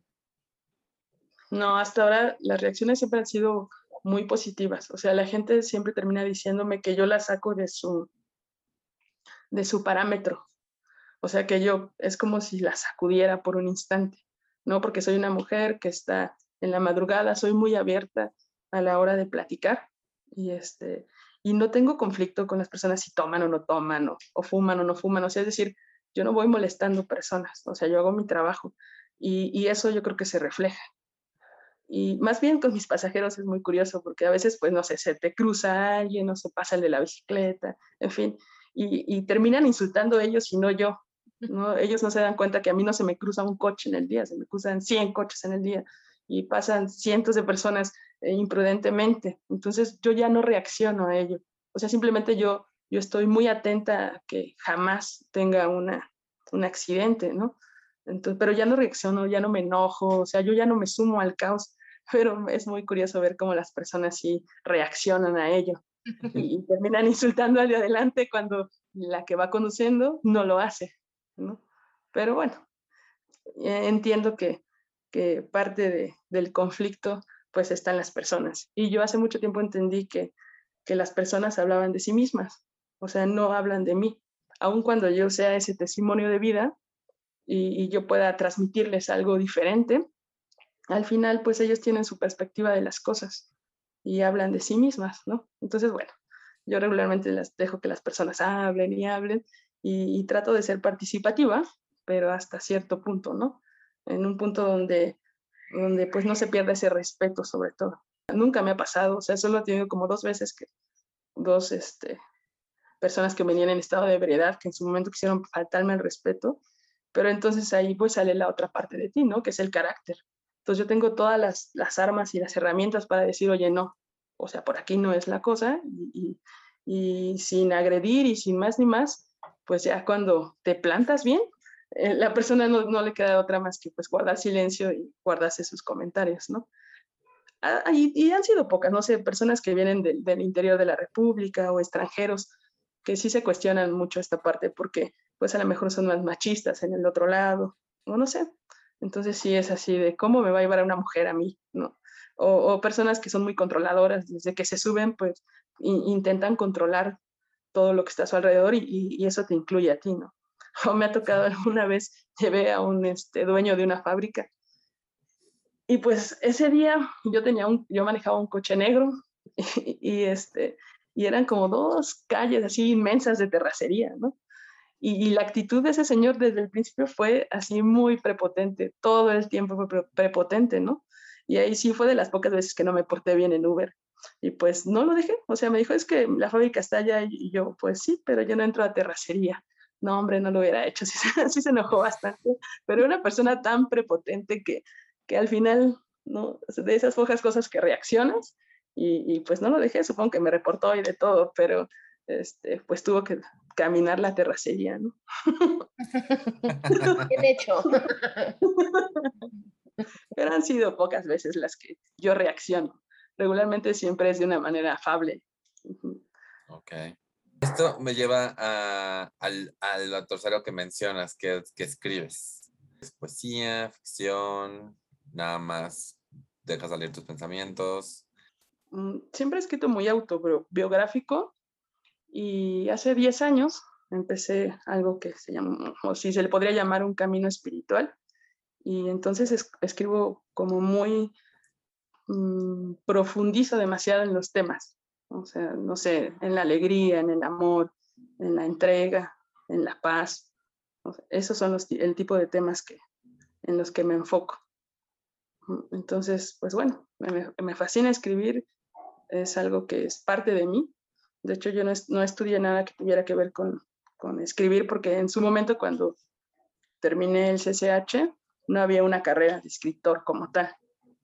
No, hasta ahora las reacciones siempre han sido muy positivas. O sea, la gente siempre termina diciéndome que yo la saco de su, de su parámetro. O sea, que yo es como si la sacudiera por un instante. ¿No? Porque soy una mujer que está en la madrugada, soy muy abierta a la hora de platicar y, este, y no tengo conflicto con las personas si toman o no toman o, o fuman o no fuman, o sea, es decir, yo no voy molestando personas, o sea, yo hago mi trabajo y, y eso yo creo que se refleja. Y más bien con mis pasajeros es muy curioso porque a veces, pues, no sé, se te cruza alguien o se pasa el de la bicicleta, en fin, y, y terminan insultando ellos y no yo. ¿No? Ellos no se dan cuenta que a mí no se me cruza un coche en el día, se me cruzan 100 coches en el día y pasan cientos de personas eh, imprudentemente. Entonces yo ya no reacciono a ello. O sea, simplemente yo, yo estoy muy atenta a que jamás tenga una, un accidente, ¿no? Entonces, pero ya no reacciono, ya no me enojo, o sea, yo ya no me sumo al caos, pero es muy curioso ver cómo las personas sí reaccionan a ello y, y terminan insultando al de adelante cuando la que va conduciendo no lo hace. ¿No? Pero bueno, eh, entiendo que, que parte de, del conflicto pues están las personas. Y yo hace mucho tiempo entendí que, que las personas hablaban de sí mismas, o sea, no hablan de mí. Aun cuando yo sea ese testimonio de vida y, y yo pueda transmitirles algo diferente, al final pues ellos tienen su perspectiva de las cosas y hablan de sí mismas, ¿no? Entonces, bueno, yo regularmente las dejo que las personas hablen y hablen y, y, trato de ser participativa, pero hasta cierto punto, ¿no? En un punto donde, donde pues no se pierde ese respeto sobre todo. Nunca me ha pasado, o sea, solo he tenido como dos veces que dos este, personas que venían en estado de ebriedad que en su momento quisieron faltarme el respeto, pero entonces ahí pues sale la otra parte de ti, ¿no? Que es el carácter. Entonces yo tengo todas las, las armas y las herramientas para decir, oye, no, o sea, por aquí no es la cosa, y, y, y sin agredir y sin más ni más, pues ya cuando te plantas bien, eh, la persona no, no, le queda otra más que pues guardar silencio y guardarse sus comentarios, ¿no? Ah, y, y, han sido pocas, no sé, personas que vienen de, del interior de la República o extranjeros que sí se cuestionan mucho esta parte porque pues a lo mejor son más machistas en el otro lado, o no sé. Entonces sí es así de cómo me va a llevar a una mujer a mí, ¿no? O, o personas que son muy controladoras, desde que se suben, pues intentan controlar todo lo que está a su alrededor y, y, eso te incluye a ti, ¿no? O me ha tocado alguna vez, llevé a un este, dueño de una fábrica y pues ese día yo tenía un, yo manejaba un coche negro y, y este, y eran como dos calles así inmensas de terracería, ¿no? Y, y, la actitud de ese señor desde el principio fue así muy prepotente, todo el tiempo fue prepotente, ¿no? Y ahí sí fue de las pocas veces que no me porté bien en Uber. Y pues no lo dejé, o sea, me dijo, es que la fábrica está allá y yo, pues sí, pero yo no entro a terracería. No, hombre, no lo hubiera hecho, sí, sí se enojó bastante, pero una persona tan prepotente que, que al final, ¿no? De esas pocas cosas que reaccionas y, y, pues no lo dejé, supongo que me reportó y de todo, pero este, pues tuvo que caminar la terracería, ¿no? Bien hecho. Pero han sido pocas veces las que yo reacciono regularmente siempre es de una manera afable. Ok. Esto me lleva a, al, al tercero que mencionas, que, que escribes. ¿Es poesía, ficción, nada más dejas salir tus pensamientos? Mm, siempre he escrito muy autobiográfico y hace 10 años empecé algo que se llama, o si se le podría llamar un camino espiritual. Y entonces es, escribo como muy mmm, profundizo demasiado en los temas. O sea, no sé, en la alegría, en el amor, en la entrega, en la paz. Esos son los, el tipo de temas que, en los que me enfoco. Entonces, pues bueno, me, fascina escribir, es algo que es parte de mí. De hecho, yo no, no estudié nada que tuviera que ver con, con escribir, porque en su momento cuando terminé el CCH, no había una carrera de escritor como tal.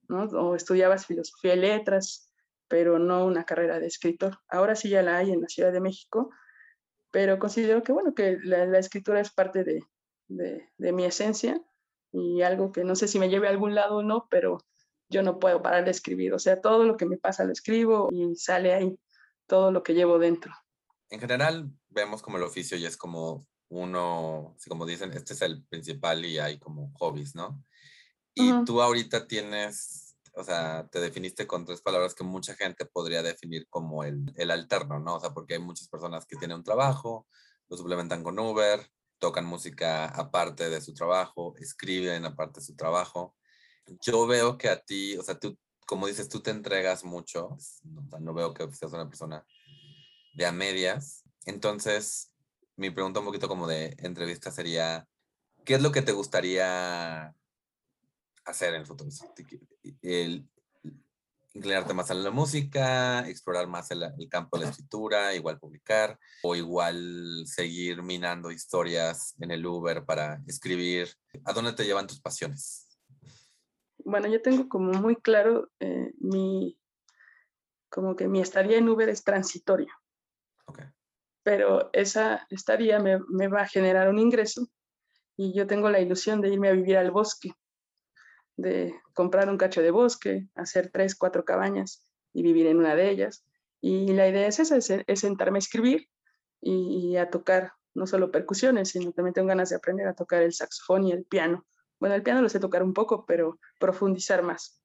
¿No? O estudiabas filosofía y letras, pero no una carrera de escritor. Ahora sí ya la hay en la Ciudad de México, pero considero que, bueno, que la, la escritura es parte de, de, de, mi esencia y algo que no sé si me lleve a algún lado o no, pero yo no puedo parar de escribir. O sea, todo lo que me pasa lo escribo y sale ahí todo lo que llevo dentro. En general, vemos como el oficio y es como uno, así como dicen, este es el principal y hay como hobbies, ¿no? Y uh -huh. tú ahorita tienes, o sea, te definiste con tres palabras que mucha gente podría definir como el, el alterno, ¿no? O sea, porque hay muchas personas que tienen un trabajo, lo suplementan con Uber tocan música aparte de su trabajo, escriben aparte de su trabajo. Yo veo que a ti, o sea, tú, como dices, tú te entregas mucho, no, no veo que seas una persona de a medias. Entonces, mi pregunta un poquito como de entrevista sería, ¿qué es lo que te gustaría hacer en el futuro? El, inclinarte más a la música, explorar más el, campo de la escritura, igual publicar, o igual seguir minando historias en el Uber para escribir. ¿A dónde te llevan tus pasiones? Bueno, yo tengo como muy claro eh, mi, como que mi estadía en Uber es transitorio. Pero esa estadía me, me va a generar un ingreso y yo tengo la ilusión de irme a vivir al bosque de comprar un cacho de bosque, hacer tres, cuatro cabañas y vivir en una de ellas. Y la idea es esa, es, sentarme a escribir y, a tocar no solo percusiones, sino también tengo ganas de aprender a tocar el saxofón y el piano. Bueno, el piano lo sé tocar un poco, pero profundizar más.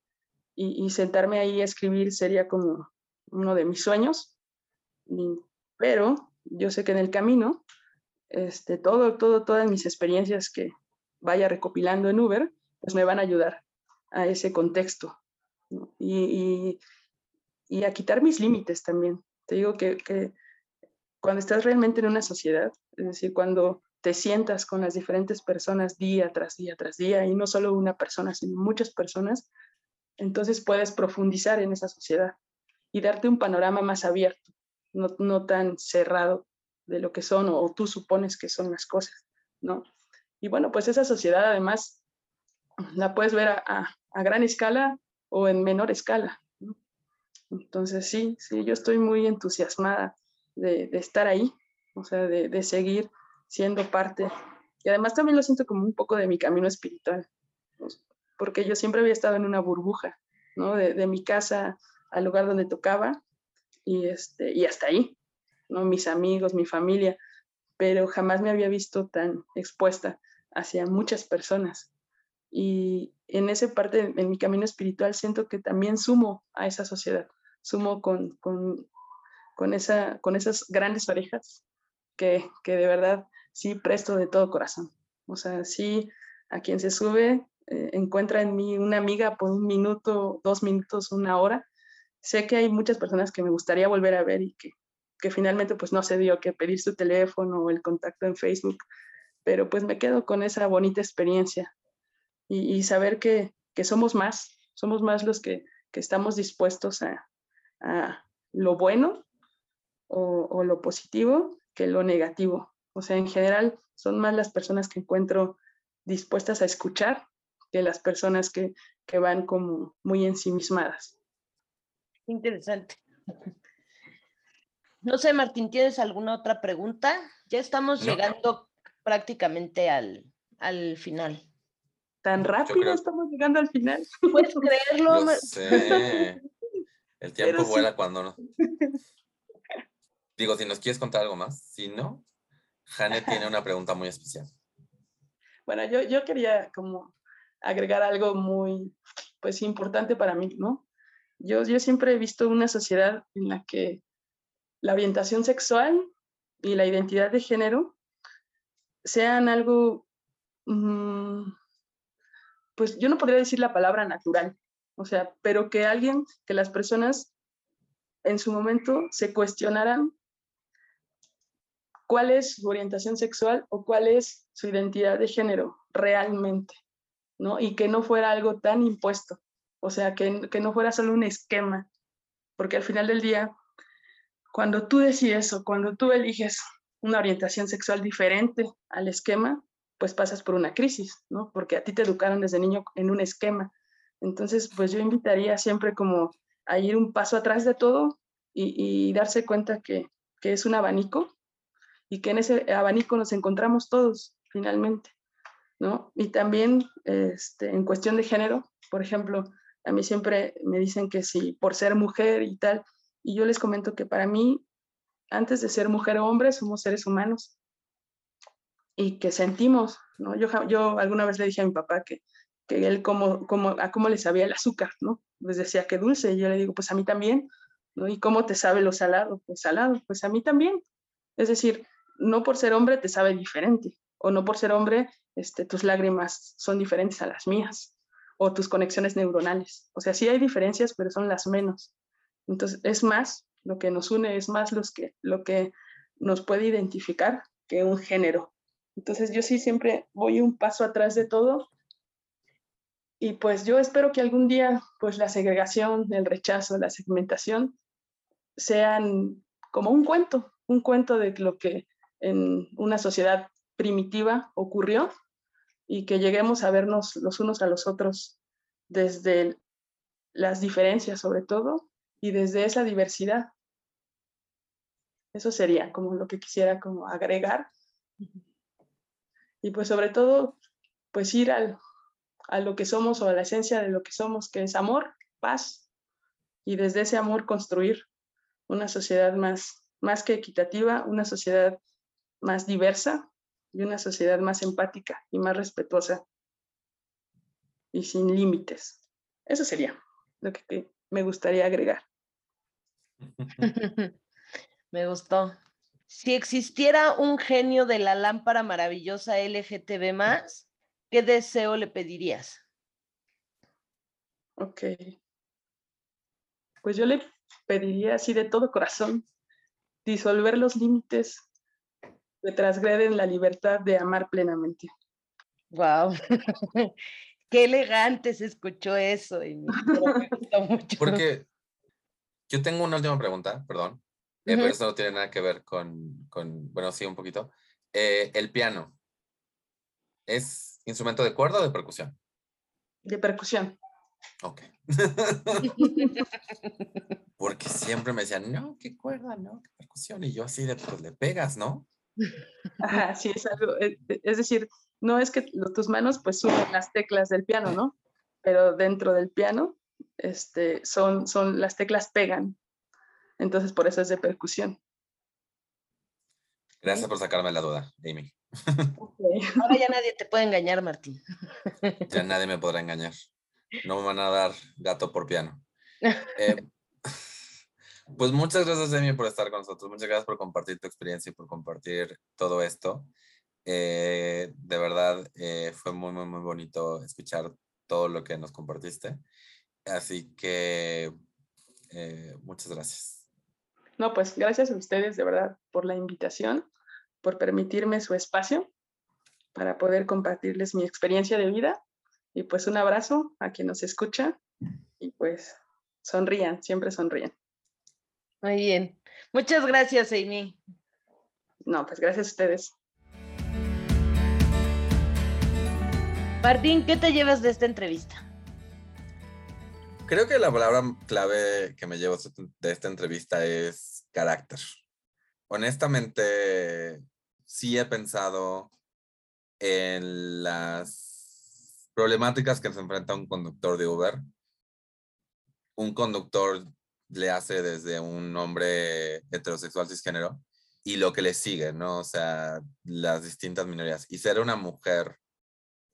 Y, sentarme ahí a escribir sería como uno de mis sueños. pero yo sé que en el camino, este, todo, todo, todas mis experiencias que vaya recopilando en Uber, pues me van a ayudar a ese contexto y, a quitar mis límites también. Te digo que, cuando estás realmente en una sociedad, es decir, cuando te sientas con las diferentes personas día tras día tras día, y no solo una persona, sino muchas personas, entonces puedes profundizar en esa sociedad y darte un panorama más abierto, no, tan cerrado de lo que son o, o, tú supones que son las cosas, ¿no? Y bueno, pues esa sociedad además la puedes ver a, gran escala o en menor escala. Entonces sí, sí, yo estoy muy entusiasmada de, estar ahí, o sea, de, seguir siendo parte. Y además también lo siento como un poco de mi camino espiritual, porque yo siempre había estado en una burbuja, ¿no? De, mi casa al lugar donde tocaba y, este, y hasta ahí, ¿no? Mis amigos, mi familia, pero jamás me había visto tan expuesta hacia muchas personas y en esa parte, en mi camino espiritual, siento que también sumo a esa sociedad, sumo con, con, con, esa, con esas grandes orejas que, que, de verdad sí presto de todo corazón. O sea, sí, a quien se sube eh, encuentra en mí una amiga por un minuto, dos minutos, una hora. Sé que hay muchas personas que me gustaría volver a ver y que, que finalmente pues no se dio que pedir su teléfono o el contacto en Facebook, pero pues me quedo con esa bonita experiencia y, saber que, somos más, somos más los que, estamos dispuestos a, lo bueno o, lo positivo que lo negativo. O sea, en general son más las personas que encuentro dispuestas a escuchar que las personas que, van como muy ensimismadas. Interesante. No sé, Martín, ¿tienes alguna otra pregunta? Ya estamos llegando prácticamente al, al final. Tan rápido estamos llegando al final. Puedes creerlo. El tiempo vuela cuando no. Digo, si nos quieres contar algo más, si no, Janet tiene una pregunta muy especial. Bueno, yo, yo quería como agregar algo muy, pues, importante para mí, ¿no? Yo, yo siempre he visto una sociedad en la que la orientación sexual y la identidad de género sean algo mm, pues yo no podría decir la palabra natural, o sea, pero que alguien, que las personas en su momento se cuestionaran cuál es su orientación sexual o cuál es su identidad de género realmente, ¿no? Y que no fuera algo tan impuesto, o sea, que, que no fuera solo un esquema, porque al final del día, cuando tú decides o cuando tú eliges una orientación sexual diferente al esquema, pues pasas por una crisis, ¿no? Porque a ti te educaron desde niño en un esquema. Entonces, pues yo invitaría siempre como a ir un paso atrás de todo y, darse cuenta que, es un abanico y que en ese abanico nos encontramos todos finalmente, ¿no? Y también este, en cuestión de género, por ejemplo, a mí siempre me dicen que si por ser mujer y tal, y yo les comento que para mí, antes de ser mujer o hombre, somos seres humanos y que sentimos, ¿no? Yo, yo alguna vez le dije a mi papá que, que él como, como, a cómo le sabía el azúcar, ¿no? Les decía que dulce, y yo le digo, pues a mí también, ¿no? ¿Y cómo te sabe lo salado? Pues salado, pues a mí también. Es decir, no por ser hombre te sabe diferente, o no por ser hombre, este, tus lágrimas son diferentes a las mías, o tus conexiones neuronales. O sea, sí hay diferencias, pero son las menos. Entonces, es más, lo que nos une es más los que, lo que nos puede identificar que un género. Entonces, yo sí siempre voy un paso atrás de todo y pues yo espero que algún día pues la segregación, el rechazo, la segmentación sean como un cuento, un cuento de lo que en una sociedad primitiva ocurrió y que lleguemos a vernos los unos a los otros desde las diferencias sobre todo y desde esa diversidad. Eso sería como lo que quisiera como agregar. Y pues sobre todo, pues ir al, a lo que somos o a la esencia de lo que somos, que es amor, paz, y desde ese amor construir una sociedad más, más que equitativa, una sociedad más diversa y una sociedad más empática y más respetuosa y sin límites. Eso sería lo que me gustaría agregar. me gustó. Si existiera un genio de la lámpara maravillosa LGTB más, ¿qué deseo le pedirías? Ok. Pues yo le pediría así de todo corazón disolver los límites que transgreden la libertad de amar plenamente. Wow. Qué elegante se escuchó eso. Porque yo tengo una última pregunta, perdón, eh, pero eso no tiene nada que ver con, bueno, sí, un poquito. Eh, el piano, ¿es instrumento de cuerda o de percusión? De percusión. Ok. Porque siempre me decían, no, qué cuerda, no, qué percusión. Y yo así de, pues le pegas, ¿no? Ajá, sí, es algo, eh, es decir, no es que tus manos pues suben las teclas del piano, ¿no? Pero dentro del piano, este, son, son, las teclas pegan. Entonces, por eso es de percusión. Gracias por sacarme la duda, Amy. Ahora ya nadie te puede engañar, Martín. Ya nadie me podrá engañar. No me van a dar gato por piano. Eh, pues muchas gracias, Amy, por estar con nosotros. Muchas gracias por compartir tu experiencia y por compartir todo esto. Eh, de verdad, eh, fue muy, muy, muy bonito escuchar todo lo que nos compartiste. Así que muchas gracias. No, pues gracias a ustedes, de verdad, por la invitación, por permitirme su espacio para poder compartirles mi experiencia de vida y pues un abrazo a quien nos escucha y pues sonrían, siempre sonrían. Muy bien. Muchas gracias, Amy. No, pues gracias a ustedes. Martín, ¿qué te llevas de esta entrevista? Creo que la palabra clave que me llevo de esta entrevista es carácter. Honestamente, sí he pensado en las problemáticas que se enfrenta un conductor de Uber. Un conductor le hace desde un hombre heterosexual cisgénero y lo que le sigue, ¿no? O sea, las distintas minorías. Y ser una mujer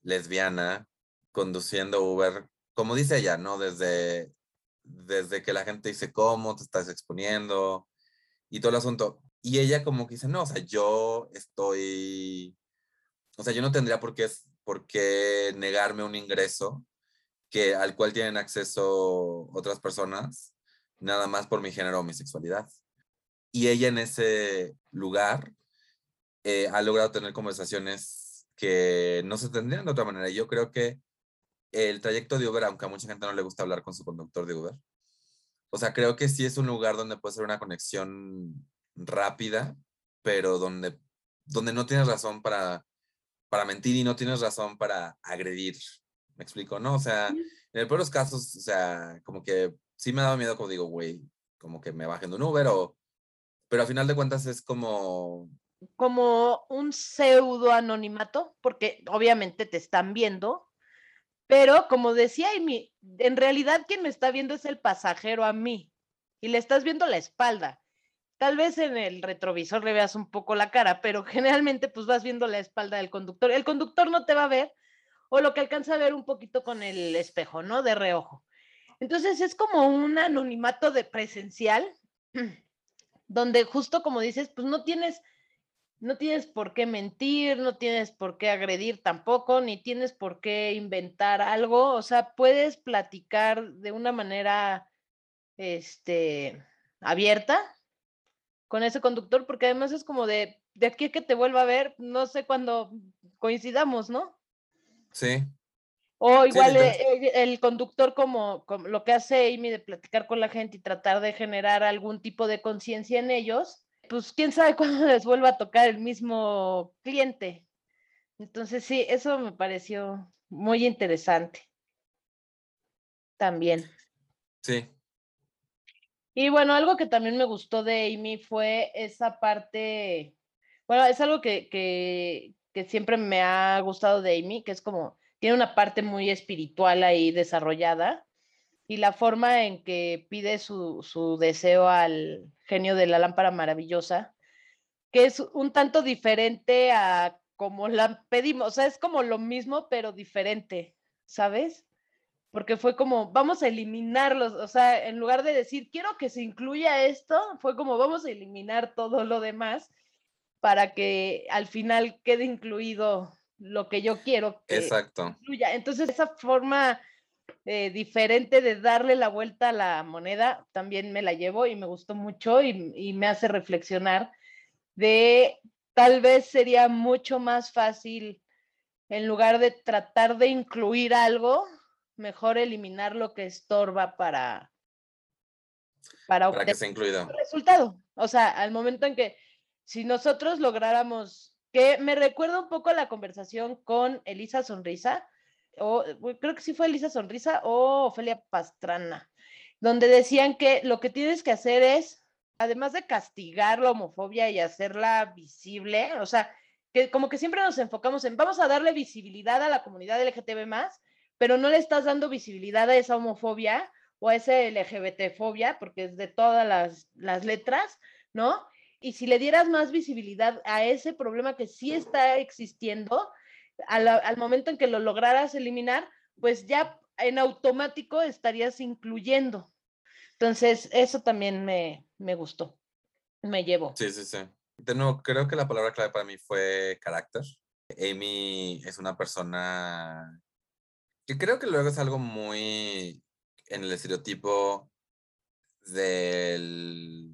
lesbiana conduciendo Uber, como dice ella, ¿no? Desde, desde que la gente dice cómo te estás exponiendo y todo el asunto. Y ella como que dice, no, o sea, yo estoy, o sea, yo no tendría por qué ¿por qué negarme un ingreso que, al cual tienen acceso otras personas, nada más por mi género o mi sexualidad? Y ella en ese lugar eh, ha logrado tener conversaciones que no se tendrían de otra manera. Yo creo que el trayecto de Uber, aunque a mucha gente no le gusta hablar con su conductor de Uber, o sea, creo que sí es un lugar donde puede ser una conexión rápida, pero donde, donde no tienes razón para para mentir y no tienes razón para agredir. ¿Me explico? ¿No? O sea, en el peor de los casos, o sea, como que sí me ha dado miedo, como digo, güey, como que me bajen de un Uber o... Pero a final de cuentas es como... Como un pseudo anonimato, porque obviamente te están viendo, pero como decía Amy, en realidad quien me está viendo es el pasajero a mí y le estás viendo la espalda. Tal vez en el retrovisor le veas un poco la cara, pero generalmente pues vas viendo la espalda del conductor. El conductor no te va a ver o lo que alcanza a ver un poquito con el espejo, ¿no? De reojo. Entonces es como un anonimato de presencial, donde justo como dices, pues no tienes no tienes por qué mentir, no tienes por qué agredir tampoco, ni tienes por qué inventar algo, o sea, puedes platicar de una manera, este, abierta con ese conductor, porque además es como de, de aquí a que te vuelva a ver, no sé cuándo coincidamos, ¿no? Sí. O igual eh, el, conductor como, como, lo que hace Amy de platicar con la gente y tratar de generar algún tipo de conciencia en ellos, pues quién sabe cuándo les vuelva a tocar el mismo cliente. Entonces sí, eso me pareció muy interesante. También. Sí. Y bueno, algo que también me gustó de Amy fue esa parte, bueno, es algo que, que, que siempre me ha gustado de Amy, que es como, tiene una parte muy espiritual ahí desarrollada y la forma en que pide su, su deseo al genio de la lámpara maravillosa, que es un tanto diferente a como la pedimos, o sea, es como lo mismo, pero diferente, ¿sabes? Porque fue como, vamos a eliminarlos, o sea, en lugar de decir, quiero que se incluya esto, fue como, vamos a eliminar todo lo demás para que al final quede incluido lo que yo quiero que Exacto. incluya. Entonces, esa forma eh, diferente de darle la vuelta a la moneda, también me la llevo y me gustó mucho y, me hace reflexionar de tal vez sería mucho más fácil, en lugar de tratar de incluir algo, mejor eliminar lo que estorba para, para, para que sea incluido. resultado. O sea, al momento en que si nosotros lográramos, que me recuerda un poco la conversación con Elisa Sonrisa, o creo que sí fue Elisa Sonrisa o Ofelia Pastrana, donde decían que lo que tienes que hacer es, además de castigar la homofobia y hacerla visible, o sea, que como que siempre nos enfocamos en vamos a darle visibilidad a la comunidad LGTB más, pero no le estás dando visibilidad a esa homofobia o a esa LGBT fobia, porque es de todas las, las letras, ¿no? Y si le dieras más visibilidad a ese problema que sí está existiendo, al, momento en que lo lograras eliminar, pues ya en automático estarías incluyendo. Entonces, eso también me, me gustó, me llevo. Sí, sí, sí. De nuevo, creo que la palabra clave para mí fue carácter. Amy es una persona que creo que luego es algo muy en el estereotipo del,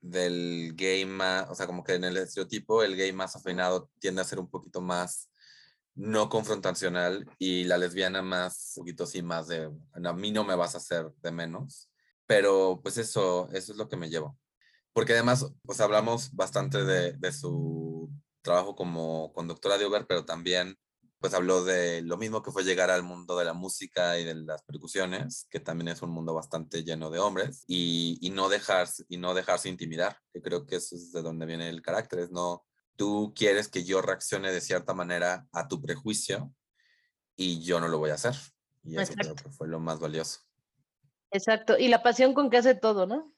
del gay más, o sea, como que en el estereotipo el gay más afinado tiende a ser un poquito más no confrontacional y la lesbiana más, un poquito sí, más de, a mí no me vas a hacer de menos, pero pues eso, eso es lo que me llevo. Porque además, pues hablamos bastante de, de su trabajo como conductora de Uber, pero también pues habló de lo mismo que fue llegar al mundo de la música y de las percusiones, que también es un mundo bastante lleno de hombres, y, y no, dejarse, y no dejarse intimidar, que creo que eso es de donde viene el carácter, es no, tú quieres que yo reaccione de cierta manera a tu prejuicio y yo no lo voy a hacer. Y eso creo que fue lo más valioso. Exacto. Y la pasión con que hace todo, ¿no?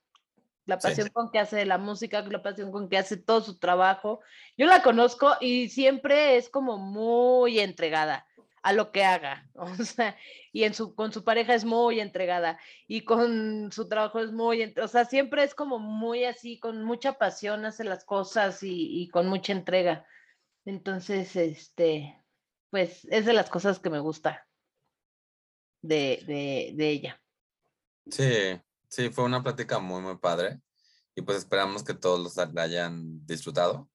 La pasión con que hace la música, la pasión con que hace todo su trabajo. Yo la conozco y siempre es como muy entregada a lo que haga, o sea, y en su, con su pareja es muy entregada y con su trabajo es muy, o sea, siempre es como muy así, con mucha pasión hace las cosas y, y con mucha entrega. Entonces, este, pues es de las cosas que me gusta de, de, de ella. Sí, sí, fue una plática muy, muy padre y pues esperamos que todos los hayan disfrutado.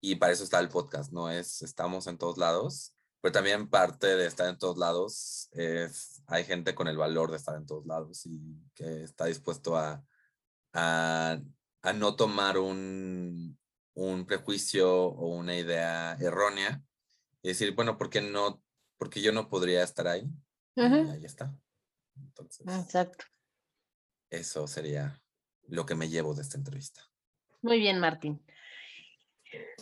Y para eso está el podcast, ¿no? Es, estamos en todos lados pero también parte de estar en todos lados es, hay gente con el valor de estar en todos lados y que está dispuesto a, a, a no tomar un, un, prejuicio o una idea errónea y decir, bueno, ¿por qué no? Porque yo no podría estar ahí. Y ahí está. Entonces, Exacto. Eso sería lo que me llevo de esta entrevista. Muy bien, Martín.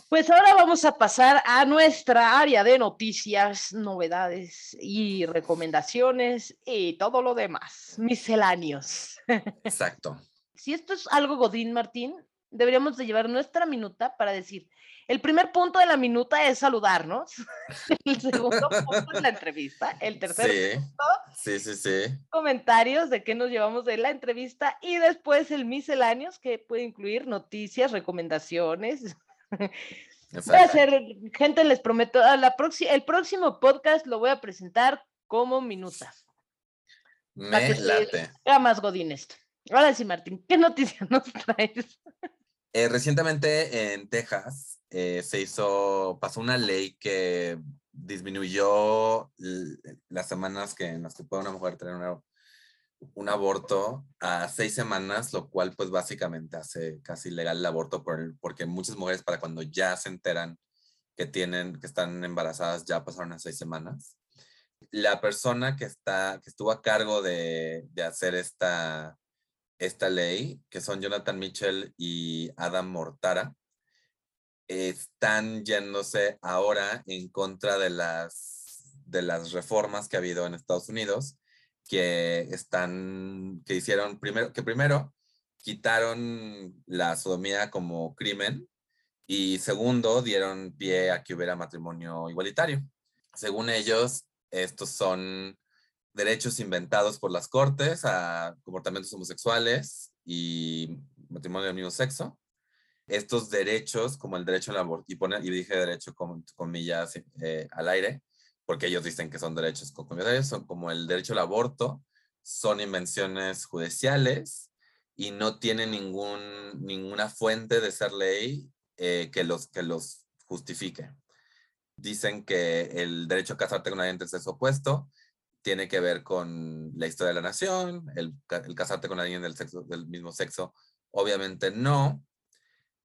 Pues ahora vamos a pasar a nuestra área de noticias, novedades y recomendaciones y todo lo demás, misceláneos. Exacto. si esto es algo Godín, Martín, deberíamos de llevar nuestra minuta para decir, el primer punto de la minuta es saludarnos, el segundo punto es la entrevista, el tercer punto, sí, sí, sí. comentarios de qué nos llevamos de la entrevista y después el misceláneos que puede incluir noticias, recomendaciones, Voy a hacer, gente, les prometo, a la el próximo podcast lo voy a presentar como minuta. Me late. más godín esto. Ahora sí, Martín, ¿qué noticia nos traes? Eh, recientemente en Texas eh, se hizo, pasó una ley que disminuyó las semanas que, en las que puede una mujer tener un aborto a seis semanas, lo cual pues básicamente hace casi legal el aborto por porque muchas mujeres para cuando ya se enteran que tienen, que están embarazadas ya pasaron a seis semanas. La persona que, está, que estuvo a cargo de, de hacer esta, esta ley, que son Jonathan Mitchell y Adam Mortara, están yéndose ahora en contra de las, de las reformas que ha habido en Estados Unidos, que están, que hicieron primero, que primero quitaron la sodomía como crimen y segundo dieron pie a que hubiera matrimonio igualitario. Según ellos, estos son derechos inventados por las cortes a comportamientos homosexuales y matrimonio del mismo sexo. Estos derechos, como el derecho al aborto, y, y dije derecho con comillas eh, al aire, porque ellos dicen que son derechos comillas, son como el derecho al aborto, son invenciones judiciales y no tienen ningún, ninguna fuente de ser ley eh, que, los, que los justifique. Dicen que el derecho a casarte con alguien del sexo opuesto tiene que ver con la historia de la nación, el, casarte con alguien del, sexo, del mismo sexo, obviamente no.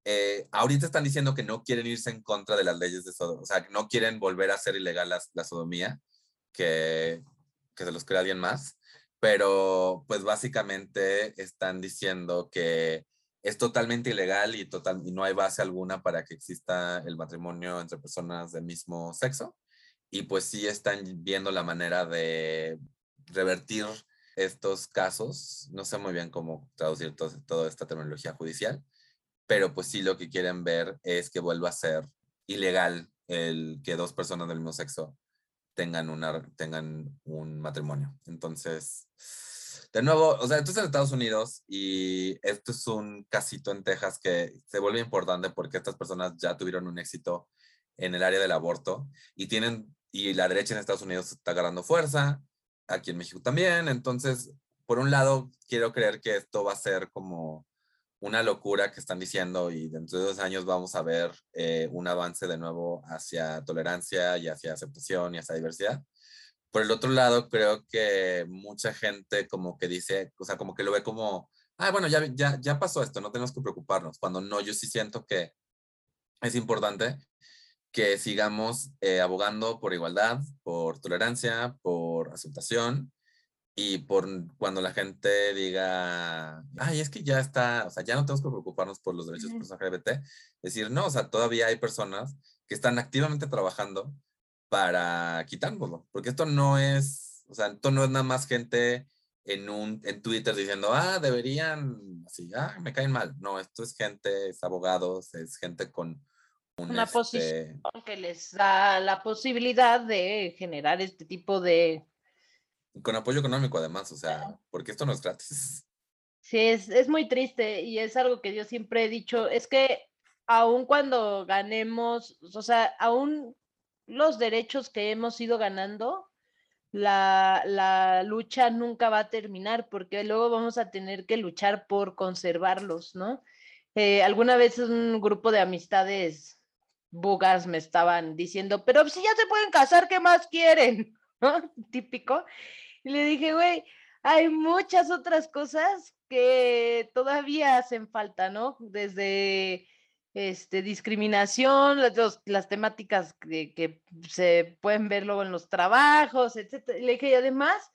Eh, ahorita están diciendo que no quieren irse en contra de las leyes de sodomía, o sea, no quieren volver a hacer ilegal la, sodomía, que, que se los crea alguien más, pero pues básicamente están diciendo que es totalmente ilegal y, total, y no hay base alguna para que exista el matrimonio entre personas del mismo sexo y pues sí están viendo la manera de revertir estos casos. No sé muy bien cómo traducir toda esta terminología judicial, pero pues sí lo que quieren ver es que vuelva a ser ilegal el que dos personas del mismo sexo tengan, una, tengan un matrimonio. Entonces, de nuevo, o sea, esto es en Estados Unidos y esto es un casito en Texas que se vuelve importante porque estas personas ya tuvieron un éxito en el área del aborto y tienen y la derecha en Estados Unidos está agarrando fuerza, aquí en México también. Entonces, por un lado, quiero creer que esto va a ser como una locura que están diciendo y dentro de dos años vamos a ver eh, un avance de nuevo hacia tolerancia y hacia aceptación y hacia diversidad. Por el otro lado, creo que mucha gente como que dice, o sea, como que lo ve como, ah, bueno, ya, ya, ya pasó esto, no tenemos que preocuparnos, cuando no, yo sí siento que es importante que sigamos eh, abogando por igualdad, por tolerancia, por aceptación y por cuando la gente diga, ay, es que ya está, o sea, ya no tenemos que preocuparnos por los derechos de personas LGBT, decir, no, o sea, todavía hay personas que están activamente trabajando para quitárnoslo, porque esto no es, o sea, esto no es nada más gente en un en Twitter diciendo, ah, deberían, así, ah, me caen mal. No, esto es gente, es abogados, es gente con una posición este que les da la posibilidad de generar este tipo de... Con apoyo económico además, o sea, porque esto no es gratis. Sí, es, es muy triste y es algo que yo siempre he dicho, es que aun cuando ganemos, o sea, aún los derechos que hemos ido ganando, la, la, lucha nunca va a terminar porque luego vamos a tener que luchar por conservarlos, ¿no? Eh, alguna vez un grupo de amistades bugas me estaban diciendo, pero si ya se pueden casar, ¿qué más quieren? Típico. Y le dije, güey, hay muchas otras cosas que todavía hacen falta, ¿no? Desde este, discriminación, las, las temáticas que, que, se pueden ver luego en los trabajos, etc. Le dije, y además,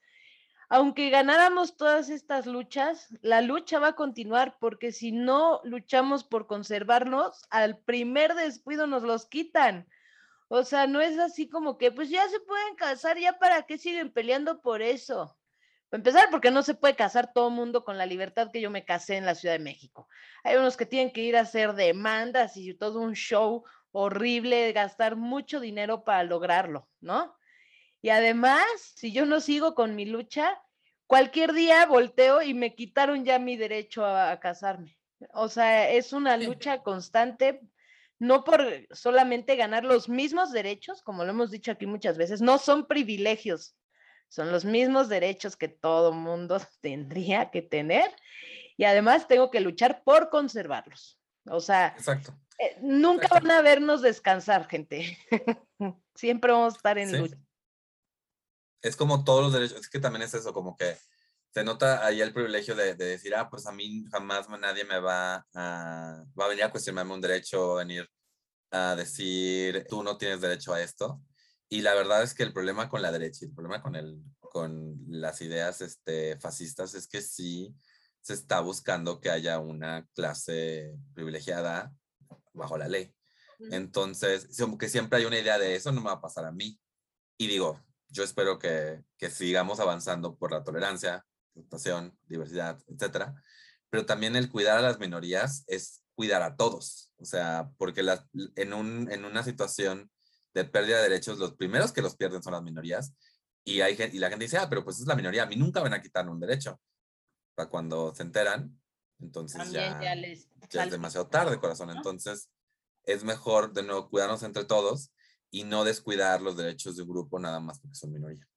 aunque ganáramos todas estas luchas, la lucha va a continuar porque si no luchamos por conservarnos, al primer descuido nos los quitan. O sea, no es así como que, pues ya se pueden casar, ya para qué siguen peleando por eso. Para empezar, porque no se puede casar todo el mundo con la libertad que yo me casé en la Ciudad de México. Hay unos que tienen que ir a hacer demandas y todo un show horrible, gastar mucho dinero para lograrlo, ¿no? Y además, si yo no sigo con mi lucha, cualquier día volteo y me quitaron ya mi derecho a, casarme. O sea, es una lucha constante no por solamente ganar los mismos derechos, como lo hemos dicho aquí muchas veces, no son privilegios, son los mismos derechos que todo mundo tendría que tener y además tengo que luchar por conservarlos. O sea, eh, nunca van a vernos descansar, gente. Siempre vamos a estar en lucha. Es como todos los derechos, es que también es eso, como que se nota ahí el privilegio de, decir, ah, pues a mí jamás nadie me va a, va a venir a cuestionarme un derecho, venir a decir, tú no tienes derecho a esto. Y la verdad es que el problema con la derecha y el problema con, el, con las ideas este, fascistas es que sí se está buscando que haya una clase privilegiada bajo la ley. Entonces, que siempre hay una idea de eso no me va a pasar a mí. Y digo, yo espero que, que sigamos avanzando por la tolerancia, aceptación, diversidad, etcétera. Pero también el cuidar a las minorías es cuidar a todos. O sea, porque en, un, en una situación de pérdida de derechos, los primeros que los pierden son las minorías. Y, hay, y la gente dice, ah, pero pues es la minoría, a mí nunca van a quitar un derecho. Para cuando se enteran, entonces ya, ya, es demasiado tarde, corazón. Entonces, es mejor de nuevo cuidarnos entre todos y no descuidar los derechos de un grupo nada más porque son minoría.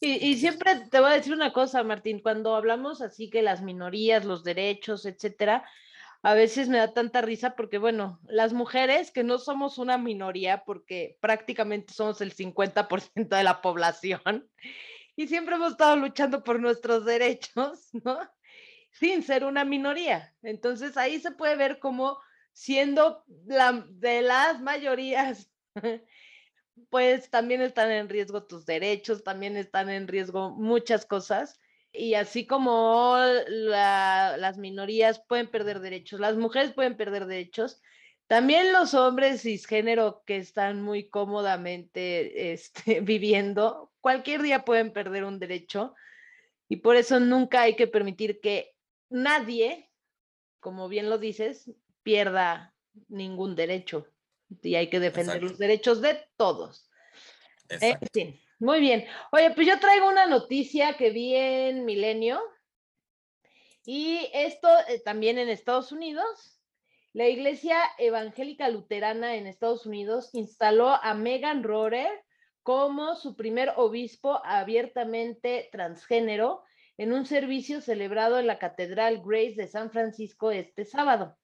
Y, y, siempre te voy a decir una cosa, Martín, cuando hablamos así que las minorías, los derechos, etcétera, a veces me da tanta risa porque, bueno, las mujeres que no somos una minoría porque prácticamente somos el 50% de la población y siempre hemos estado luchando por nuestros derechos, ¿no? Sin ser una minoría. Entonces ahí se puede ver como siendo la, de las mayorías, pues también están en riesgo tus derechos, también están en riesgo muchas cosas y así como las minorías pueden perder derechos, las mujeres pueden perder derechos, también los hombres cisgénero que están muy cómodamente este, viviendo, cualquier día pueden perder un derecho y por eso nunca hay que permitir que nadie, como bien lo dices, pierda ningún derecho y hay que defender los derechos de todos. Muy bien. Oye, pues yo traigo una noticia que vi en Milenio y esto eh, también en Estados Unidos. La Iglesia Evangélica Luterana en Estados Unidos instaló a Megan Rohrer como su primer obispo abiertamente transgénero en un servicio celebrado en la Catedral Grace de San Francisco este sábado.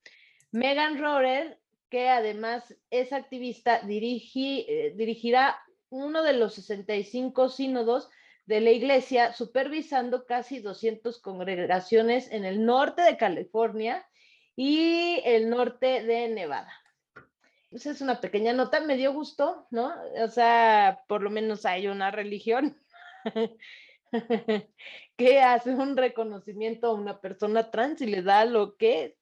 Megan Rohrer, que además es activista, eh, dirigirá uno de los 65 sínodos de la iglesia, supervisando casi 200 congregaciones en el norte de California y el norte de Nevada. Esa es una pequeña nota, me dio gusto, ¿no? O sea, por lo menos hay una religión que hace un reconocimiento a una persona trans y le da lo que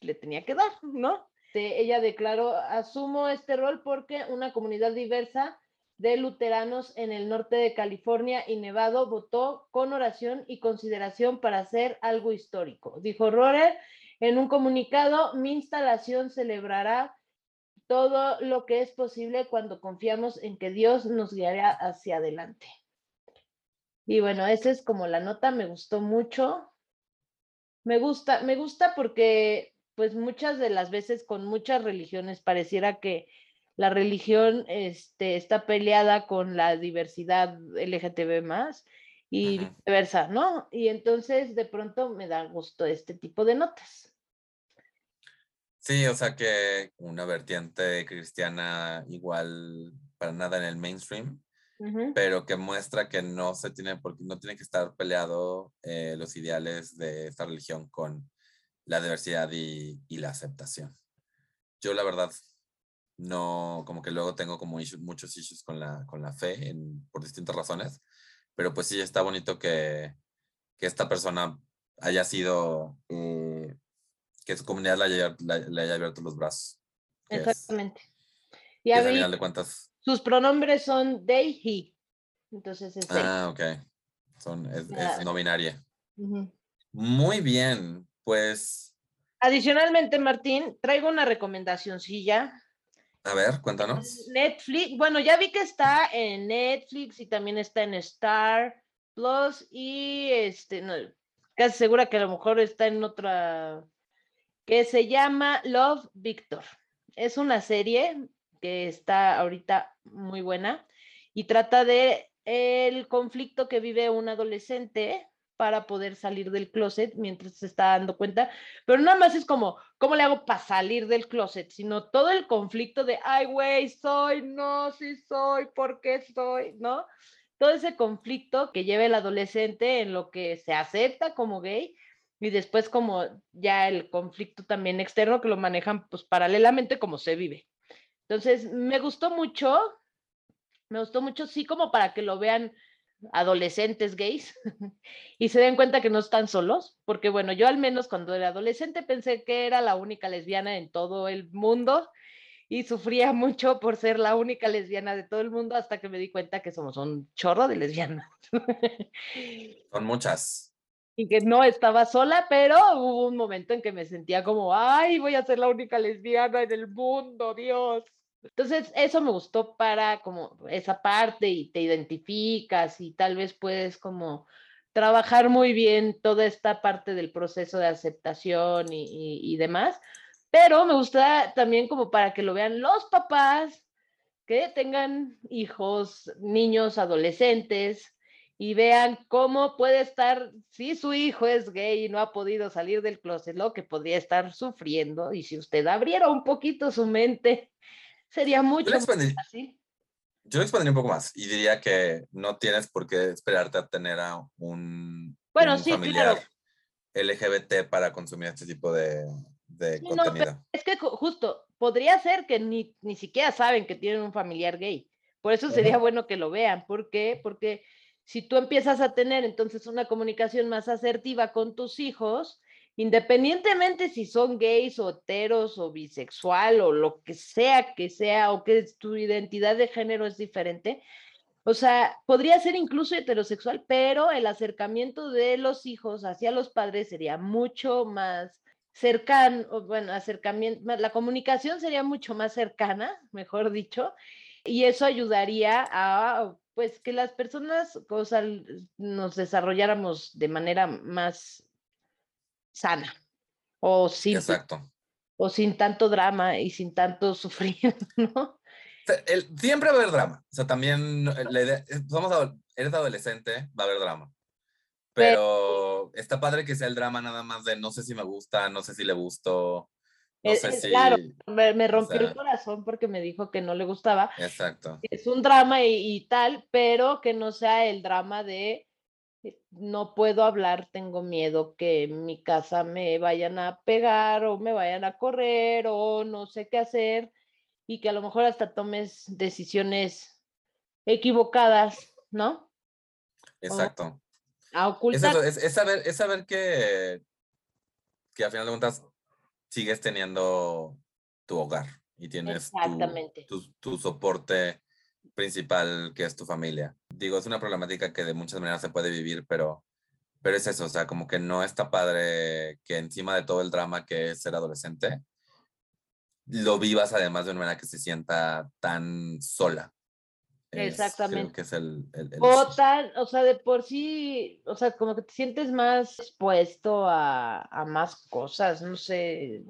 le tenía que dar, ¿no? Ella declaró, asumo este rol porque una comunidad diversa de luteranos en el norte de California y Nevado votó con oración y consideración para hacer algo histórico. Dijo Rohrer en un comunicado, mi instalación celebrará todo lo que es posible cuando confiamos en que Dios nos guiará hacia adelante. Y bueno, esa es como la nota, me gustó mucho. Me gusta, me gusta porque pues muchas de las veces con muchas religiones pareciera que la religión este, está peleada con la diversidad LGTB más y viceversa, ¿no? Y entonces de pronto me da gusto este tipo de notas. Sí, o sea que una vertiente cristiana igual para nada en el mainstream, pero que muestra que no se tiene, porque no tiene que estar peleado eh, los ideales de esta religión con la diversidad y, y la aceptación. Yo la verdad no, como que luego tengo como muchos issues con la, con la fe en, por distintas razones, pero pues sí está bonito que, que esta persona haya sido, eh, que su comunidad le haya, le, haya, abierto los brazos. Exactamente. y a final de cuentas. Sus pronombres son they, he. Entonces es Ah, ok. Son, es, no binaria. Muy bien, pues. Adicionalmente, Martín, traigo una recomendacióncilla a ver, cuéntanos. Netflix, bueno, ya vi que está en Netflix y también está en Star Plus y este, no, casi segura que a lo mejor está en otra, que se llama Love Victor. es una serie que está ahorita muy buena y trata de el conflicto que vive un adolescente para poder salir del closet mientras se está dando cuenta, pero nada más es como, ¿cómo le hago para salir del closet? Sino todo el conflicto de, ay, güey, soy, no, sí soy, ¿por qué soy? ¿No? Todo ese conflicto que lleva el adolescente en lo que se acepta como gay y después como ya el conflicto también externo que lo manejan pues paralelamente como se vive. Entonces, me gustó mucho, me gustó mucho, sí, como para que lo vean adolescentes gays y se den cuenta que no están solos, porque bueno, yo al menos cuando era adolescente pensé que era la única lesbiana en todo el mundo y sufría mucho por ser la única lesbiana de todo el mundo hasta que me di cuenta que somos un chorro de lesbianas. Son muchas. Y que no estaba sola, pero hubo un momento en que me sentía como, ay, voy a ser la única lesbiana en el mundo, Dios. Entonces, eso me gustó para como esa parte y te identificas y tal vez puedes como trabajar muy bien toda esta parte del proceso de aceptación y, demás, pero me gusta también como para que lo vean los papás que tengan hijos, niños, adolescentes y vean cómo puede estar, si su hijo es gay y no ha podido salir del closet, lo que podría estar sufriendo y si usted abriera un poquito su mente Sería mucho yo más fácil. Yo lo expandiría un poco más y diría que no tienes por qué esperarte a tener a un, bueno, sí, familiar LGBT para consumir este tipo de, de contenido. es que justo, podría ser que ni, ni siquiera saben que tienen un familiar gay. Por eso sería bueno que lo vean. ¿Por qué? Porque si tú empiezas a tener entonces una comunicación más asertiva con tus hijos, independientemente si son gays o heteros o bisexual o lo que sea que sea o que tu identidad de género es diferente, o sea, podría ser incluso heterosexual, pero el acercamiento de los hijos hacia los padres sería mucho más cercano, bueno, acercamiento, la comunicación sería mucho más cercana, mejor dicho, y eso ayudaría a pues que las personas nos desarrolláramos de manera más sana o sin, o sin tanto drama y sin tanto sufrir, ¿no? siempre va a haber drama. O sea, también la idea, somos, eres adolescente, va a haber drama. Pero, está padre que sea el drama nada más de no sé si me gusta, no sé si le gusto. No sé si, claro, me, rompió el corazón porque me dijo que no le gustaba. Exacto. Es un drama y, tal, pero que no sea el drama de eh, no puedo hablar, tengo miedo que en mi casa me vayan a pegar o me vayan a correr o no sé qué hacer y que a lo mejor hasta tomes decisiones equivocadas, ¿no? Exacto. a ocultar. Es, saber, es saber que, que a final de cuentas sigues teniendo tu hogar y tienes tu, tu soporte principal que es tu familia. Digo, es una problemática que de muchas maneras se puede vivir, pero, pero es eso, o sea, como que no está padre que encima de todo el drama que es ser adolescente, lo vivas además de una manera que se sienta tan sola. Exactamente. que es el, o, o sea, de por sí, o sea, como que te sientes más expuesto a, a más cosas, no sé,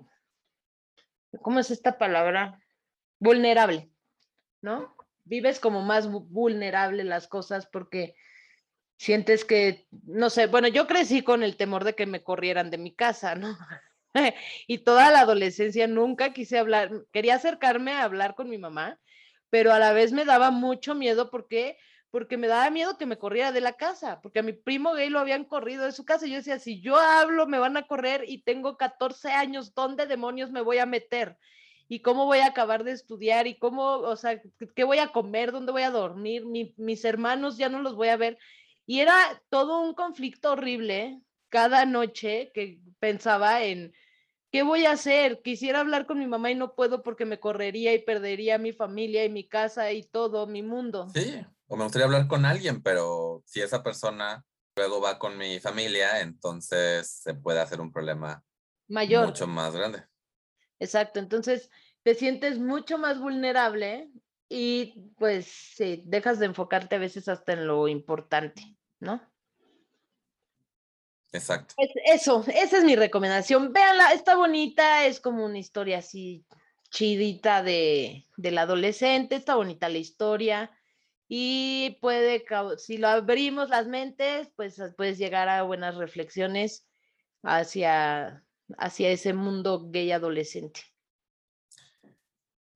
¿cómo es esta palabra? Vulnerable, ¿no? Vives como más vulnerable las cosas porque sientes que, no sé, bueno, yo crecí con el temor de que me corrieran de mi casa, ¿no? y toda la adolescencia nunca quise hablar, quería acercarme a hablar con mi mamá, pero a la vez me daba mucho miedo porque porque me daba miedo que me corriera de la casa, porque a mi primo gay lo habían corrido de su casa. Y yo decía, si yo hablo, me van a correr y tengo 14 años, ¿dónde demonios me voy a meter? Y cómo voy a acabar de estudiar y cómo, o sea, qué voy a comer, dónde voy a dormir, mis hermanos ya no los voy a ver. Y era todo un conflicto horrible cada noche que pensaba en, ¿qué voy a hacer? Quisiera hablar con mi mamá y no puedo porque me correría y perdería mi familia y mi casa y todo, mi mundo. Sí, o me gustaría hablar con alguien, pero si esa persona luego va con mi familia, entonces se puede hacer un problema mayor. Mucho más grande. Exacto, entonces te sientes mucho más vulnerable y pues sí, dejas de enfocarte a veces hasta en lo importante, ¿no? Exacto. eso, esa es mi recomendación. Véanla, está bonita, es como una historia así chidita de, del adolescente, está bonita la historia y puede, si lo abrimos las mentes, pues puedes llegar a buenas reflexiones hacia, hacia ese mundo gay adolescente.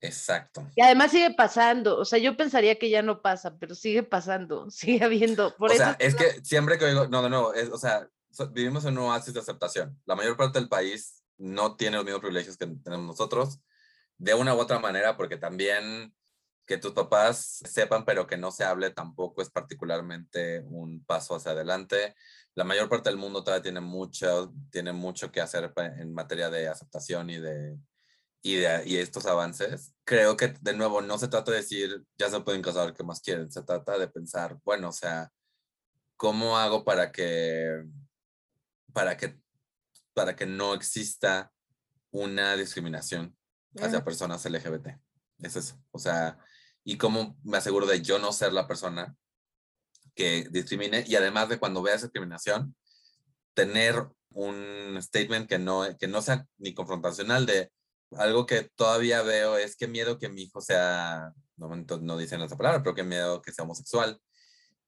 Exacto. Y además sigue pasando, o sea, yo pensaría que ya no pasa, pero sigue pasando, sigue habiendo. Por o sea, es que siempre que digo, no, de nuevo, es, o sea, vivimos en un oasis de aceptación. La mayor parte del país no tiene los mismos privilegios que tenemos nosotros, de una u otra manera, porque también que tus papás sepan, pero que no se hable tampoco es particularmente un paso hacia adelante. La mayor parte del mundo todavía tiene mucho, tiene mucho que hacer en materia de aceptación y de, y de y estos avances. Creo que, de nuevo, no se trata de decir, ya se pueden casar, ¿qué más quieren? Se trata de pensar, bueno, o sea, ¿cómo hago para que, para que, para que no exista una discriminación hacia personas LGBT? Es eso. O sea, y cómo me aseguro de yo no ser la persona que discrimine y además de cuando vea discriminación, tener un statement que no, que no sea ni confrontacional de algo que todavía veo es que miedo que mi hijo sea, no, no dicen esa palabra, pero que miedo que sea homosexual.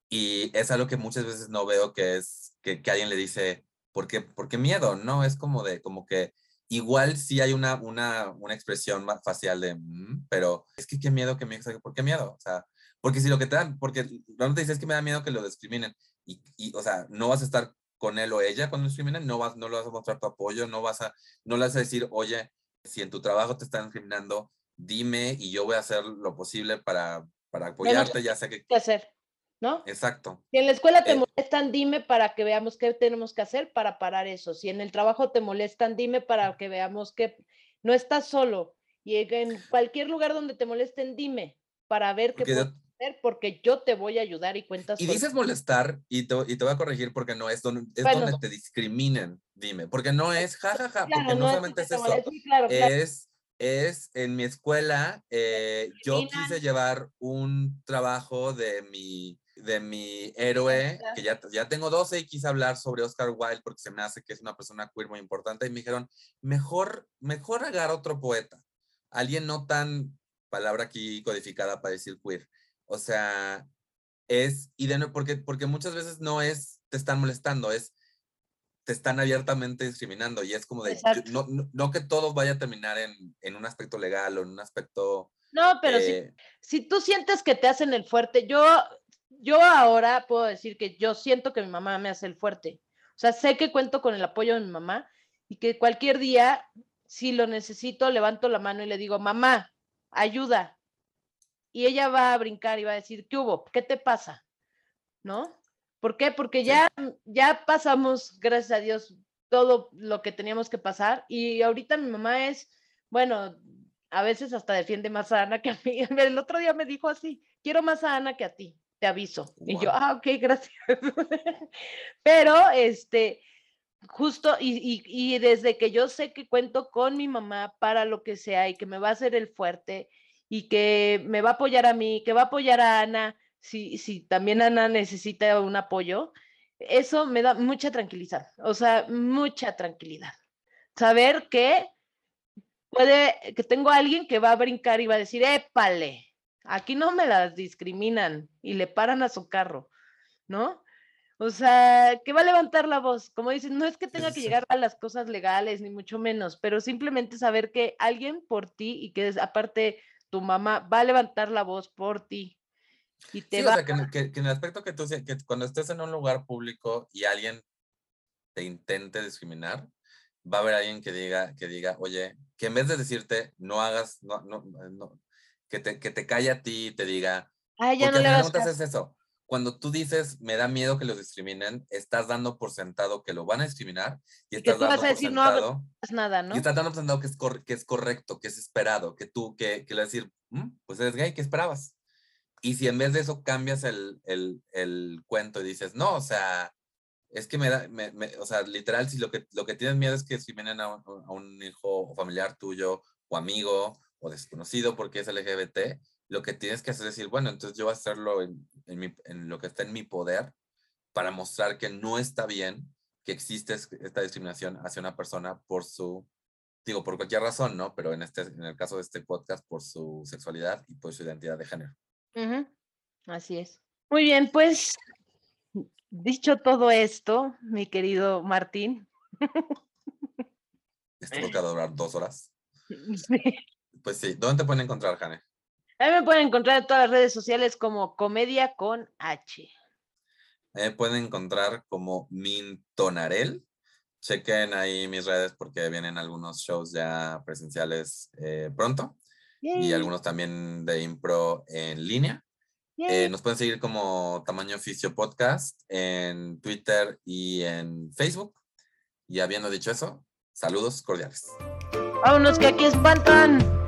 Y es algo que muchas veces no veo que es que, que alguien le dice, ¿por qué, ¿por qué miedo? No, es como de, como que Igual sí hay una, una, una expresión facial de, mm", pero es que qué miedo que me ¿por qué miedo? O sea, porque si lo que te dan, porque no te dices que me da miedo que lo discriminen y, y, o sea, no vas a estar con él o ella cuando discriminen, no vas, no le vas a mostrar tu apoyo, no vas a, no le vas a decir, oye, si en tu trabajo te están discriminando, dime y yo voy a hacer lo posible para, para apoyarte, ya sé que... ¿Qué hacer? ¿no? Exacto. Si en la escuela te eh molestan, dime para que veamos qué tenemos que hacer para parar eso. Si en el trabajo te molestan, dime para que veamos que no estás solo. Y en cualquier lugar donde te molesten, dime para ver qué puedo hacer, porque yo te voy a ayudar y cuentas. Y dices molestar, y te, y te voy a corregir porque no es donde, es donde te discriminen, dime, porque no es jajaja, porque no, solamente es, eso, es es en mi escuela, eh, yo quise llevar un trabajo de mi de mi héroe, que ya, ya tengo 12 y quise hablar sobre Oscar Wilde porque se me hace que es una persona queer muy importante y me dijeron, mejor, mejor agarrar otro poeta, alguien no tan, palabra aquí codificada para decir queer. O sea, es, y de nuevo, porque, porque muchas veces no es, te están molestando, es, te están abiertamente discriminando y es como de, no, no, que todo vaya a terminar en, en, un aspecto legal o en un aspecto... No, pero si, eh si tú sientes que te hacen el fuerte, yo yo ahora puedo decir que yo siento que mi mamá me hace el fuerte. O sea, sé que cuento con el apoyo de mi mamá y que cualquier día, si lo necesito, levanto la mano y le digo, mamá, ayuda. Y ella va a brincar y va a decir, ¿qué hubo? ¿Qué te pasa? ¿No? ¿Por qué? Porque ya, ya pasamos, gracias a Dios, todo lo que teníamos que pasar. Y ahorita mi mamá es, bueno, a veces hasta defiende más a Ana que a mí. El otro día me dijo así, quiero más a Ana que a ti te aviso. Y yo, ah, ok, gracias. Pero, este, justo, y, y, desde que yo sé que cuento con mi mamá para lo que sea y que me va a hacer el fuerte y que me va a apoyar a mí, que va a apoyar a Ana, si, si también Ana necesita un apoyo, eso me da mucha tranquilidad, o sea, mucha tranquilidad. Saber que puede, que tengo a alguien que va a brincar y va a decir, épale, Aquí no me las discriminan y le paran a su carro, ¿no? O sea, que va a levantar la voz. Como dicen, no es que tenga que llegar a las cosas legales, ni mucho menos, pero simplemente saber que alguien por ti y que aparte tu mamá va a levantar la voz por ti. Y te va... o sea, que, en el aspecto que tú, que cuando estés en un lugar público y alguien te intente discriminar, va a haber alguien que diga, que diga, oye, que en vez de decirte, no hagas, no, no, no, que te, que te calle a ti y te diga. Ay, ya no le vas a... es eso. Cuando tú dices, me da miedo que los discriminen, estás dando por sentado que lo van a discriminar y estás dando vas a decir, por sentado, no nada, ¿no? Y estás dando por sentado que es, que es correcto, que es esperado, que tú, que, que le decir, mm, pues eres gay, ¿qué esperabas? Y si en vez de eso cambias el, el, el cuento y dices, no, o sea, es que me da, me, me, o sea, literal, si lo que, lo que tienes miedo es que discriminen a un, a un hijo o familiar tuyo o amigo o desconocido porque es LGBT, lo que tienes que hacer es decir, bueno, entonces yo voy a hacerlo en, en, lo que está en mi poder para mostrar que no está bien que existe esta discriminación hacia una persona por su digo, por cualquier razón, ¿no? Pero en, este, en el caso de este podcast, por su sexualidad y por su identidad de género. Así es. Muy bien, pues dicho todo esto, mi querido Martín. Esto va a durar dos horas. Pues sí, ¿dónde te pueden encontrar, Jane? A mí me pueden encontrar en todas las redes sociales como Comedia con H. Me pueden encontrar como Mintonarel. Chequen ahí mis redes porque vienen algunos shows ya presenciales eh, pronto y algunos también de impro en línea. Eh, nos pueden seguir como Tamaño Oficio Podcast en Twitter y en Facebook. Y habiendo dicho eso, saludos cordiales. Vámonos que aquí espantan.